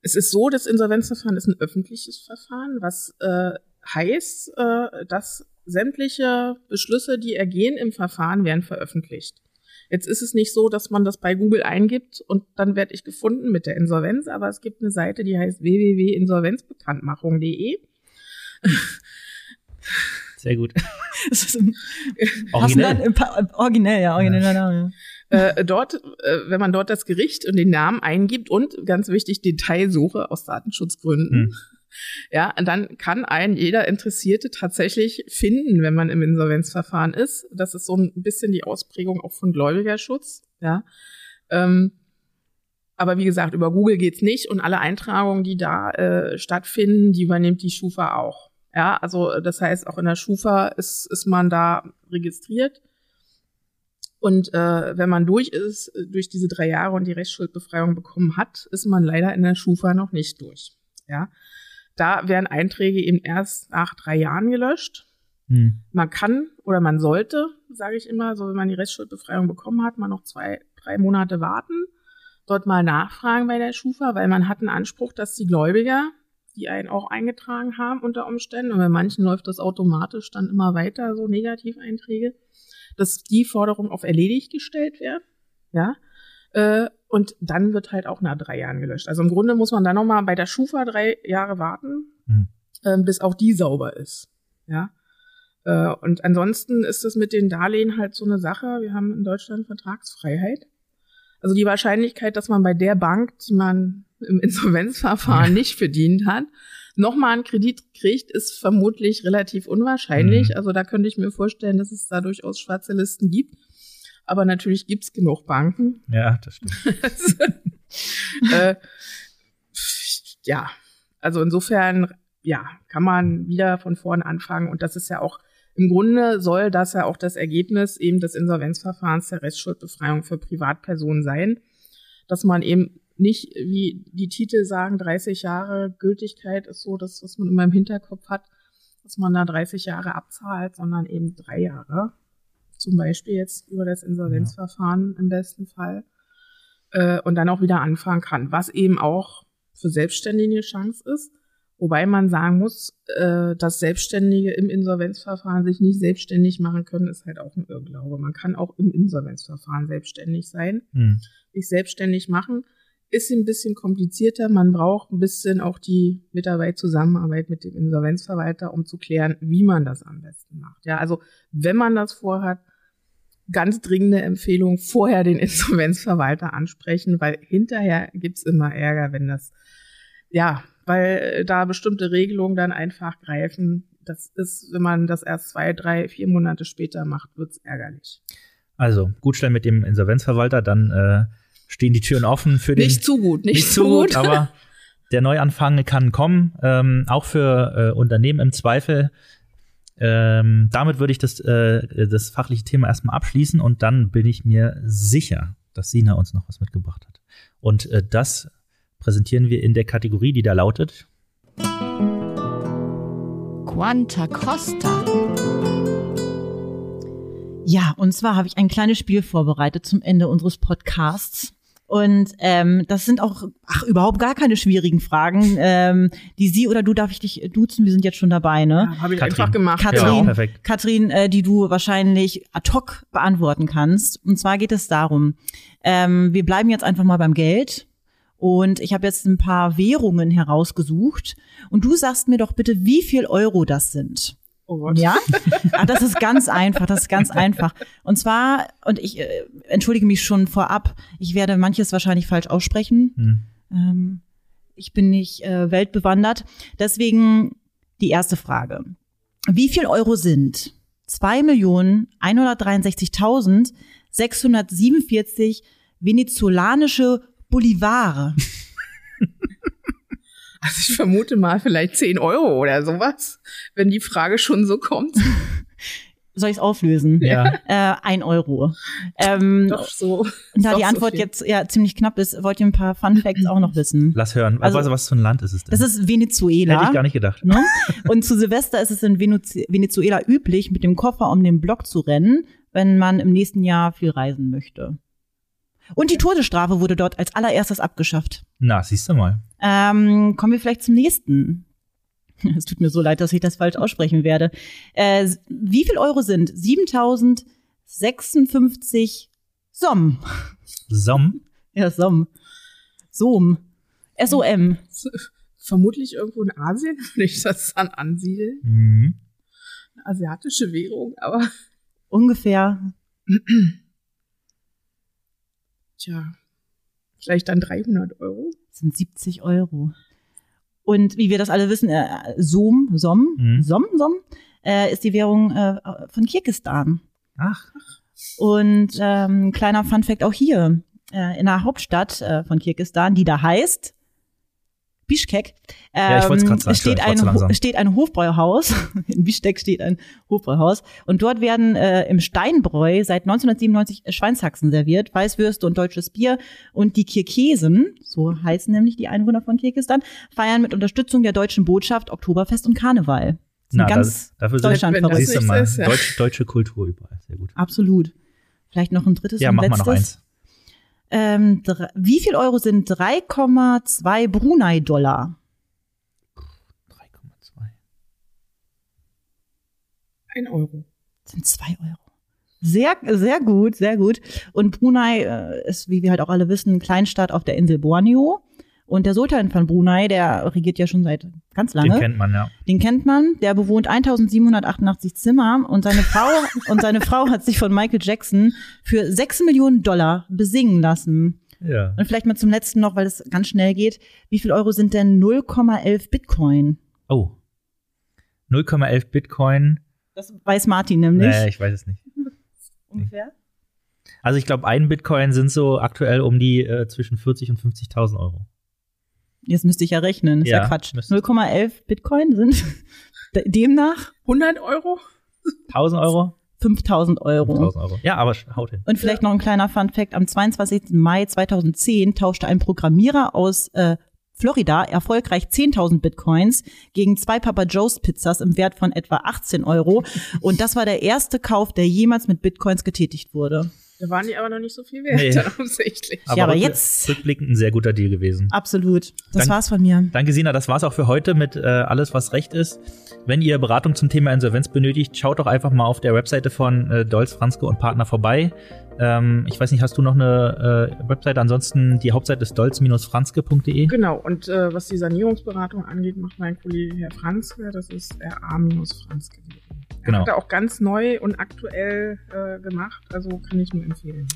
Es ist so, das Insolvenzverfahren ist ein öffentliches Verfahren, was äh, heißt, äh, dass sämtliche Beschlüsse, die ergehen im Verfahren, werden veröffentlicht. Jetzt ist es nicht so, dass man das bei Google eingibt und dann werde ich gefunden mit der Insolvenz, aber es gibt eine Seite, die heißt www.insolvenzbekanntmachung.de. Sehr gut. originell. originell, ja, origineller Name. Äh, dort, äh, wenn man dort das Gericht und den Namen eingibt und ganz wichtig Detailsuche aus Datenschutzgründen, hm. Ja, dann kann ein jeder Interessierte tatsächlich finden, wenn man im Insolvenzverfahren ist. Das ist so ein bisschen die Ausprägung auch von Gläubigerschutz, ja. Ähm, aber wie gesagt, über Google geht's nicht und alle Eintragungen, die da äh, stattfinden, die übernimmt die Schufa auch. Ja, also das heißt, auch in der Schufa ist, ist man da registriert. Und äh, wenn man durch ist, durch diese drei Jahre und die Rechtsschuldbefreiung bekommen hat, ist man leider in der Schufa noch nicht durch. Ja, da werden Einträge eben erst nach drei Jahren gelöscht. Hm. Man kann oder man sollte, sage ich immer, so wenn man die Rechtsschuldbefreiung bekommen hat, man noch zwei, drei Monate warten, dort mal nachfragen bei der Schufa, weil man hat einen Anspruch, dass die Gläubiger, die einen auch eingetragen haben unter Umständen, und bei manchen läuft das automatisch dann immer weiter, so Negativeinträge, dass die Forderung auf erledigt gestellt wird, ja, äh, und dann wird halt auch nach drei Jahren gelöscht. Also im Grunde muss man dann nochmal bei der Schufa drei Jahre warten, mhm. äh, bis auch die sauber ist, ja. Äh, und ansonsten ist es mit den Darlehen halt so eine Sache. Wir haben in Deutschland Vertragsfreiheit. Also die Wahrscheinlichkeit, dass man bei der Bank, die man im Insolvenzverfahren nicht verdient hat, nochmal einen Kredit kriegt, ist vermutlich relativ unwahrscheinlich. Mhm. Also da könnte ich mir vorstellen, dass es da durchaus schwarze Listen gibt. Aber natürlich gibt's genug Banken. Ja, das stimmt. äh, ja, also insofern, ja, kann man wieder von vorne anfangen. Und das ist ja auch, im Grunde soll das ja auch das Ergebnis eben des Insolvenzverfahrens der Restschuldbefreiung für Privatpersonen sein, dass man eben nicht, wie die Titel sagen, 30 Jahre Gültigkeit ist so das, was man immer im Hinterkopf hat, dass man da 30 Jahre abzahlt, sondern eben drei Jahre. Zum Beispiel jetzt über das Insolvenzverfahren ja. im besten Fall. Äh, und dann auch wieder anfangen kann, was eben auch für Selbstständige eine Chance ist. Wobei man sagen muss, äh, dass Selbstständige im Insolvenzverfahren sich nicht selbstständig machen können, ist halt auch ein Irrglaube. Man kann auch im Insolvenzverfahren selbstständig sein, hm. sich selbstständig machen ist ein bisschen komplizierter. Man braucht ein bisschen auch die Mitarbeit, Zusammenarbeit mit dem Insolvenzverwalter, um zu klären, wie man das am besten macht. Ja, also wenn man das vorhat, ganz dringende Empfehlung, vorher den Insolvenzverwalter ansprechen, weil hinterher gibt's immer Ärger, wenn das, ja, weil da bestimmte Regelungen dann einfach greifen. Das ist, wenn man das erst zwei, drei, vier Monate später macht, wird's ärgerlich. Also, gut stellen mit dem Insolvenzverwalter, dann äh stehen die Türen offen für den. Nicht zu gut, nicht, nicht zu gut. aber der Neuanfang kann kommen, ähm, auch für äh, Unternehmen im Zweifel. Ähm, damit würde ich das, äh, das fachliche Thema erstmal abschließen und dann bin ich mir sicher, dass Sina uns noch was mitgebracht hat. Und äh, das präsentieren wir in der Kategorie, die da lautet Quanta Costa. Ja, und zwar habe ich ein kleines Spiel vorbereitet zum Ende unseres Podcasts. Und ähm, das sind auch ach, überhaupt gar keine schwierigen Fragen. Ähm, die Sie oder du darf ich dich duzen, wir sind jetzt schon dabei, ne? Ja, habe ich Katrin. einfach gemacht. Katrin, ja. Katrin äh, die du wahrscheinlich ad hoc beantworten kannst. Und zwar geht es darum, ähm, wir bleiben jetzt einfach mal beim Geld. Und ich habe jetzt ein paar Währungen herausgesucht. Und du sagst mir doch bitte, wie viel Euro das sind. Oh Gott. Ja, ah, das ist ganz einfach, das ist ganz einfach. Und zwar, und ich äh, entschuldige mich schon vorab, ich werde manches wahrscheinlich falsch aussprechen. Hm. Ähm, ich bin nicht äh, weltbewandert. Deswegen die erste Frage. Wie viel Euro sind 2.163.647 venezolanische Bolivare? Also ich vermute mal vielleicht 10 Euro oder sowas, wenn die Frage schon so kommt. Soll ich es auflösen? Ja. Äh, ein Euro. Ähm, doch so. Da doch die Antwort so jetzt ja ziemlich knapp ist, wollt ihr ein paar Fun Facts auch noch wissen? Lass hören. Also, also was für ein Land ist es denn? Das ist Venezuela. Hätte ich gar nicht gedacht. Ne? Und zu Silvester ist es in Venezuela üblich, mit dem Koffer um den Block zu rennen, wenn man im nächsten Jahr viel reisen möchte. Und die Todesstrafe wurde dort als allererstes abgeschafft. Na, siehst du mal. Ähm, kommen wir vielleicht zum nächsten. Es tut mir so leid, dass ich das falsch aussprechen werde. Äh, wie viel Euro sind 7056 Som? Som? Ja, Som. Som. S-O-M. Vermutlich irgendwo in Asien würde ich das dann ansiedeln. Mhm. Eine asiatische Währung, aber Ungefähr. tja, vielleicht dann 300 Euro. Das sind 70 Euro. Und wie wir das alle wissen, äh, Som, Som, Mhm. Som, Som, äh, ist die Währung äh, von Kirgistan. Ach, Und ähm, kleiner Funfact auch hier, äh, in der Hauptstadt äh, von Kirgisistan, die da heißt Bischkek, ähm, Ja, ich grad sagen, steht, ein, steht ein Hofbräuhaus. In Bischkek steht ein Hofbräuhaus. Und dort werden äh, im Steinbräu seit 1997 Schweinshaxen serviert, Weißwürste und deutsches Bier. Und die Kirkesen, so heißen nämlich die Einwohner von Kirgisistan, feiern mit Unterstützung der deutschen Botschaft Oktoberfest und Karneval. Sind na, ganz das, dafür sind, Deutschland das verrückt. mal, ist, ja. Deutsch, deutsche Kultur überall. Sehr gut. Absolut. Vielleicht noch ein drittes Ja, und mach mal letztes. noch eins. Ähm, wie viel Euro sind 3,2 Brunei-Dollar? 3,2. Ein Euro. Das sind 2 Euro. Sehr, sehr gut, sehr gut. Und Brunei äh, ist, wie wir halt auch alle wissen, Kleinstadt auf der Insel Borneo. Und der Sultan von Brunei, der regiert ja schon seit ganz lange. Den kennt man, ja. Den kennt man. Der bewohnt 1788 Zimmer und seine Frau und seine Frau hat sich von Michael Jackson für 6 Millionen Dollar besingen lassen. Ja. Und vielleicht mal zum letzten noch, weil es ganz schnell geht. Wie viel Euro sind denn 0,11 Bitcoin? Oh. 0,11 Bitcoin. Das weiß Martin nämlich. Nee, ich weiß es nicht. Ungefähr. Also ich glaube, ein Bitcoin sind so aktuell um die äh, zwischen 40 und 50.000 Euro. Jetzt müsste ich ja rechnen. Das ist ja, Ja, Quatsch. müsste- 0,11 Bitcoin sind de- demnach 100 Euro? 1000 Euro? 5000 Euro. 1000 Euro. Ja, aber haut hin. Und vielleicht noch ein kleiner Fun Fact. Am 22. Mai 2010 tauschte ein Programmierer aus äh, Florida erfolgreich 10.000 Bitcoins gegen zwei Papa Joe's Pizzas im Wert von etwa 18 Euro. Und das war der erste Kauf, der jemals mit Bitcoins getätigt wurde. Da waren die aber noch nicht so viel wert, Nee. offensichtlich. Ja, aber jetzt- Rückblickend ein sehr guter Deal gewesen. Absolut. Das Dank- war's von mir. Danke, Sina. Das war's auch für heute mit äh, Alles, was Recht ist. Wenn ihr Beratung zum Thema Insolvenz benötigt, schaut doch einfach mal auf der Webseite von äh, Dolz, Franzke und Partner vorbei. Ähm, ich weiß nicht, hast du noch eine äh, Webseite? Ansonsten die Hauptseite ist dolz-franzke.de. Genau, und äh, was die Sanierungsberatung angeht, macht mein Kollege Herr Franzke, das ist ra-franzke. Genau. hat er auch ganz neu und aktuell äh, gemacht, also kann ich nur empfehlen.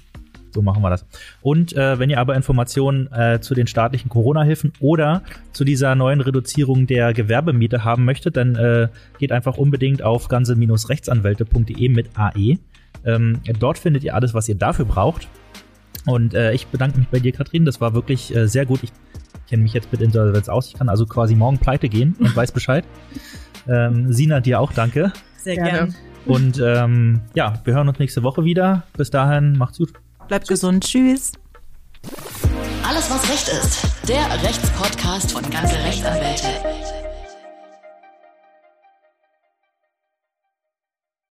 So machen wir das. Und äh, wenn ihr aber Informationen äh, zu den staatlichen Corona-Hilfen oder zu dieser neuen Reduzierung der Gewerbemiete haben möchtet, dann äh, geht einfach unbedingt auf ganze-rechtsanwälte.de mit AE. Ähm, dort findet ihr alles, was ihr dafür braucht. Und äh, ich bedanke mich bei dir, Katrin. Das war wirklich äh, sehr gut. Ich kenne mich jetzt mit Insolvenz aus. Ich kann also quasi morgen pleite gehen und weiß Bescheid. Ähm, Sina, dir auch danke. Sehr Gerne. gerne. Und ähm, ja, wir hören uns nächste Woche wieder. Bis dahin, macht's gut. Bleibt gesund. Tschüss. Alles, was Recht ist. Der Rechtspodcast von ganze Rechtsanwälte.